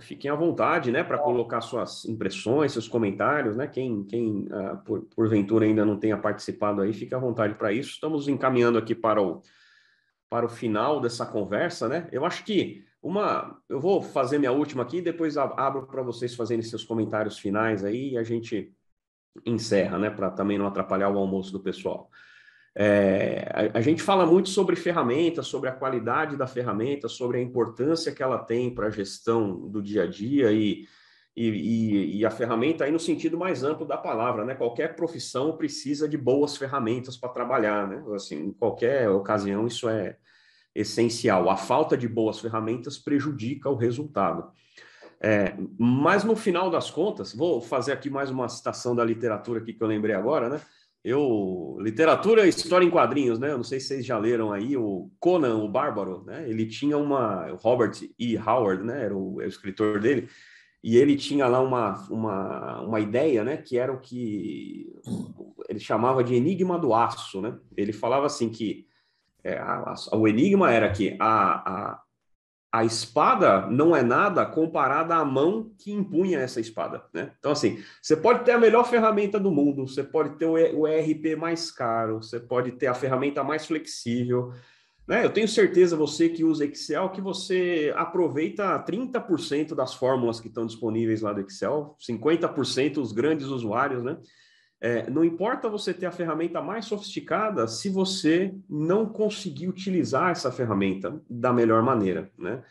[SPEAKER 1] fiquem à vontade, né, para colocar suas impressões, seus comentários, né? Quem, quem uh, por, porventura ainda não tenha participado aí, fique à vontade para isso. Estamos encaminhando aqui para o para o final dessa conversa, né? Eu acho que uma, eu vou fazer minha última aqui, depois abro para vocês fazerem seus comentários finais aí e a gente encerra, né, para também não atrapalhar o almoço do pessoal. É, a, a, gente fala muito sobre ferramentas, sobre a qualidade da ferramenta, sobre a importância que ela tem para a gestão do dia a dia e, e, e, a ferramenta aí no sentido mais amplo da palavra, né? Qualquer profissão precisa de boas ferramentas para trabalhar, né? Assim, em qualquer ocasião isso é, essencial. A falta de boas ferramentas prejudica o resultado. É, mas no final das contas, vou fazer aqui mais uma citação da literatura aqui que eu lembrei agora, né? Eu literatura, história em quadrinhos, né? Eu não sei se vocês já leram aí o Conan o Bárbaro, né? Ele tinha uma Robert E. Howard, né? Era o, era o escritor dele e ele tinha lá uma, uma, uma ideia, né? Que era o que ele chamava de enigma do aço, né? Ele falava assim que é, a, a, o enigma era que a, a, a espada não é nada comparada à mão que impunha essa espada, né? Então, assim, você pode ter a melhor ferramenta do mundo, você pode ter o, o ERP mais caro, você pode ter a ferramenta mais flexível, né? Eu tenho certeza, você que usa Excel, que você aproveita 30% das fórmulas que estão disponíveis lá do Excel, 50% os grandes usuários, né? É, não importa você ter a ferramenta mais sofisticada se você não conseguir utilizar essa ferramenta da melhor maneira, né?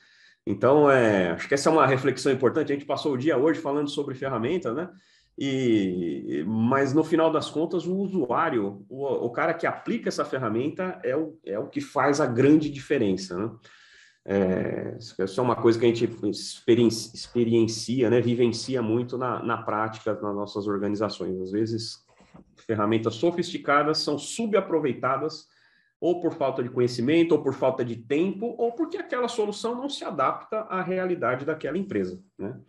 [SPEAKER 1] Então, é, acho que essa é uma reflexão importante. A gente passou o dia hoje falando sobre ferramentas, né? E, mas no final das contas, o usuário, o, o cara que aplica essa ferramenta é o, é o que faz a grande diferença, né? É, isso é uma coisa que a gente experiencia, experiencia né, vivencia muito na, na prática nas nossas organizações. Às vezes, ferramentas sofisticadas são subaproveitadas ou por falta de conhecimento, ou por falta de tempo, ou porque aquela solução não se adapta à realidade daquela empresa. Né?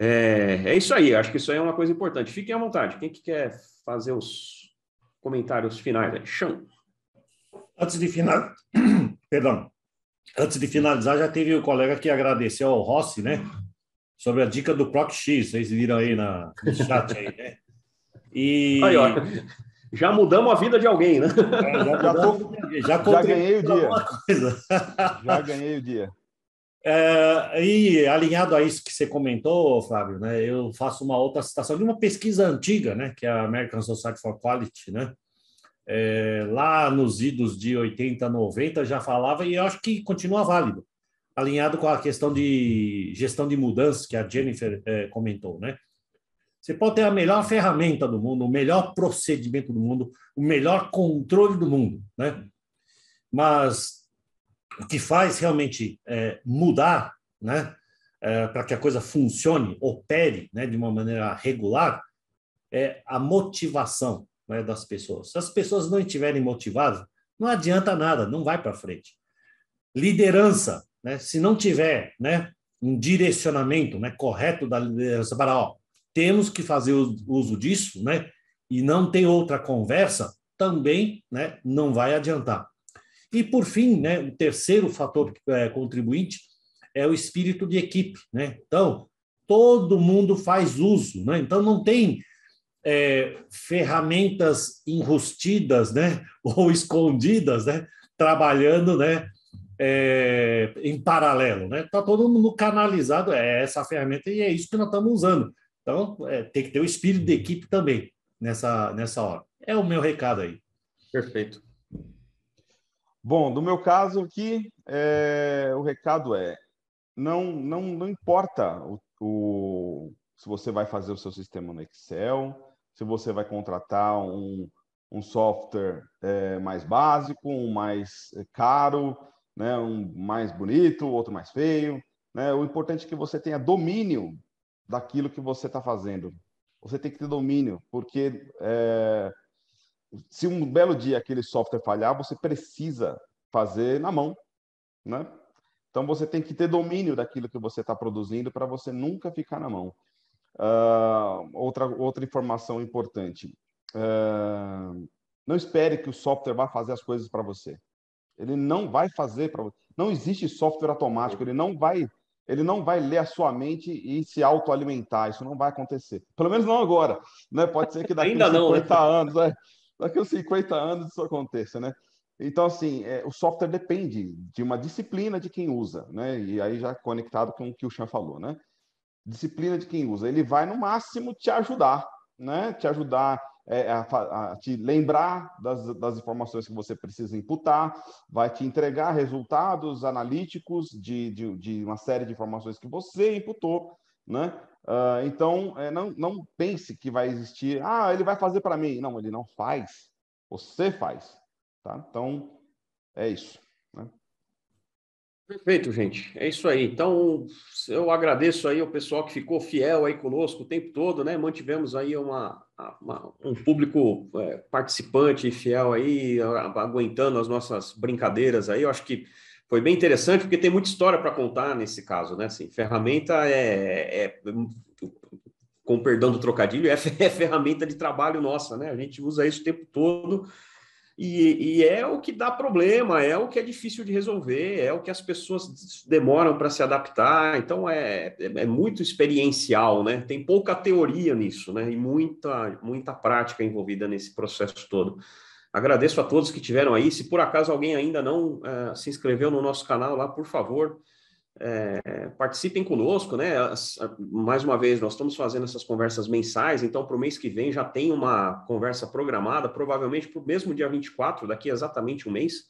[SPEAKER 1] É, é isso aí, acho que isso aí é uma coisa importante. Fiquem à vontade. Quem que quer fazer os comentários finais? Chão.
[SPEAKER 2] Antes de final... Perdão. Antes de finalizar, já teve o colega que agradeceu ao Rossi, né? Sobre a dica do ProcX, vocês viram aí na, no chat aí, né?
[SPEAKER 1] E... Aí, ó, já mudamos a vida de alguém, né?
[SPEAKER 3] É, já, já, tô, já, já ganhei o dia. Já ganhei o dia.
[SPEAKER 2] É, e alinhado a isso que você comentou, Flávio, né, eu faço uma outra citação de uma pesquisa antiga, né, que é a American Society for Quality, né, é, lá nos idos de 80, 90 já falava e eu acho que continua válido, alinhado com a questão de gestão de mudanças que a Jennifer é, comentou, né. Você pode ter a melhor ferramenta do mundo, o melhor procedimento do mundo, o melhor controle do mundo, né, mas o que faz realmente é, mudar, né, é, para que a coisa funcione, opere, né, de uma maneira regular, é a motivação né, das pessoas. Se as pessoas não estiverem motivadas, não adianta nada, não vai para frente. Liderança, né, se não tiver, né, um direcionamento, né, correto da liderança para, ó, temos que fazer uso disso, né, e não tem outra conversa, também, né, não vai adiantar. E, por fim, né, o terceiro fator é, contribuinte é o espírito de equipe. Né? Então, todo mundo faz uso. Né? Então, não tem é, ferramentas enrustidas né? ou escondidas né? trabalhando né? É, em paralelo. Né? Tá todo mundo canalizado, é essa ferramenta e é isso que nós estamos usando. Então, é, tem que ter o espírito de equipe também nessa, nessa hora. É o meu recado aí.
[SPEAKER 1] Perfeito.
[SPEAKER 3] Bom, no meu caso aqui, é, o recado é: não, não, não importa o, o, se você vai fazer o seu sistema no Excel, se você vai contratar um, um software é, mais básico, um mais caro, né, um mais bonito, outro mais feio. Né? O importante é que você tenha domínio daquilo que você está fazendo. Você tem que ter domínio, porque é, se um belo dia aquele software falhar, você precisa fazer na mão, né? Então você tem que ter domínio daquilo que você está produzindo para você nunca ficar na mão. Uh, outra outra informação importante: uh, não espere que o software vá fazer as coisas para você. Ele não vai fazer para você. Não existe software automático. Ele não vai ele não vai ler a sua mente e se autoalimentar. Isso não vai acontecer. Pelo menos não agora. Né? Pode ser que daqui a 50 não, né? anos. Né? daqui a 50 anos isso aconteça, né? Então, assim, é, o software depende de uma disciplina de quem usa, né? E aí já conectado com o que o Chan falou, né? Disciplina de quem usa. Ele vai, no máximo, te ajudar, né? Te ajudar é, a, a, te lembrar das, das informações que você precisa imputar, vai te entregar resultados analíticos de, de, de uma série de informações que você imputou, né? Uh, então, é, não, não pense que vai existir, ah, ele vai fazer para mim. Não, ele não faz. Você faz. Tá? Então, é isso.
[SPEAKER 1] Perfeito, gente. É isso aí. Então, eu agradeço aí o pessoal que ficou fiel aí conosco o tempo todo, né? Mantivemos aí uma, uma um público é, participante e fiel aí, aguentando as nossas brincadeiras aí. Eu acho que foi bem interessante, porque tem muita história para contar nesse caso, né? Assim, ferramenta é, é, com perdão do trocadilho, é, é, ferramenta de trabalho nossa, né? A gente usa isso o tempo todo e, e, é o que dá problema, é o que é difícil de resolver, é o que as pessoas demoram para se adaptar. Então é, é, é, muito experiencial, né? Tem pouca teoria nisso, né? E muita, muita prática envolvida nesse processo todo. Agradeço a todos que tiveram aí. Se por acaso alguém ainda não uh, se inscreveu no nosso canal lá, por favor, é, participem conosco, né? Mais uma vez, nós estamos fazendo essas conversas mensais, então para o mês que vem já tem uma conversa programada, provavelmente para o mesmo dia 24, daqui exatamente um mês.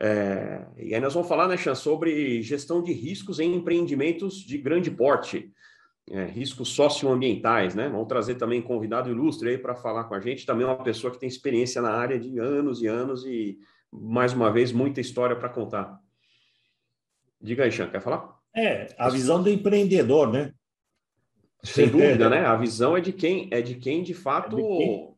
[SPEAKER 1] É, e aí nós vamos falar, né, Chan, sobre gestão de riscos em empreendimentos de grande porte é, riscos socioambientais, né? Vamos trazer também convidado ilustre aí para falar com a gente, também uma pessoa que tem experiência na área de anos e anos e, mais uma vez, muita história para contar. Diga aí, Xan, quer falar?
[SPEAKER 2] É, a visão do empreendedor, né?
[SPEAKER 1] Sem dúvida, né? A visão é de quem é de quem de fato é de quem?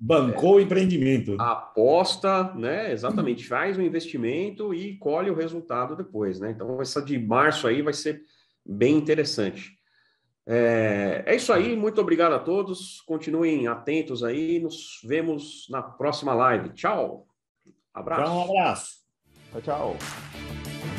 [SPEAKER 2] Bancou o empreendimento.
[SPEAKER 1] Aposta, né? Exatamente, faz o investimento e colhe o resultado depois, né? Então, essa de março aí vai ser bem interessante. É, é isso aí, muito obrigado a todos. Continuem atentos aí. Nos vemos na próxima live. Tchau. Abraço.
[SPEAKER 2] Tchau, um abraço.
[SPEAKER 3] Tchau, tchau.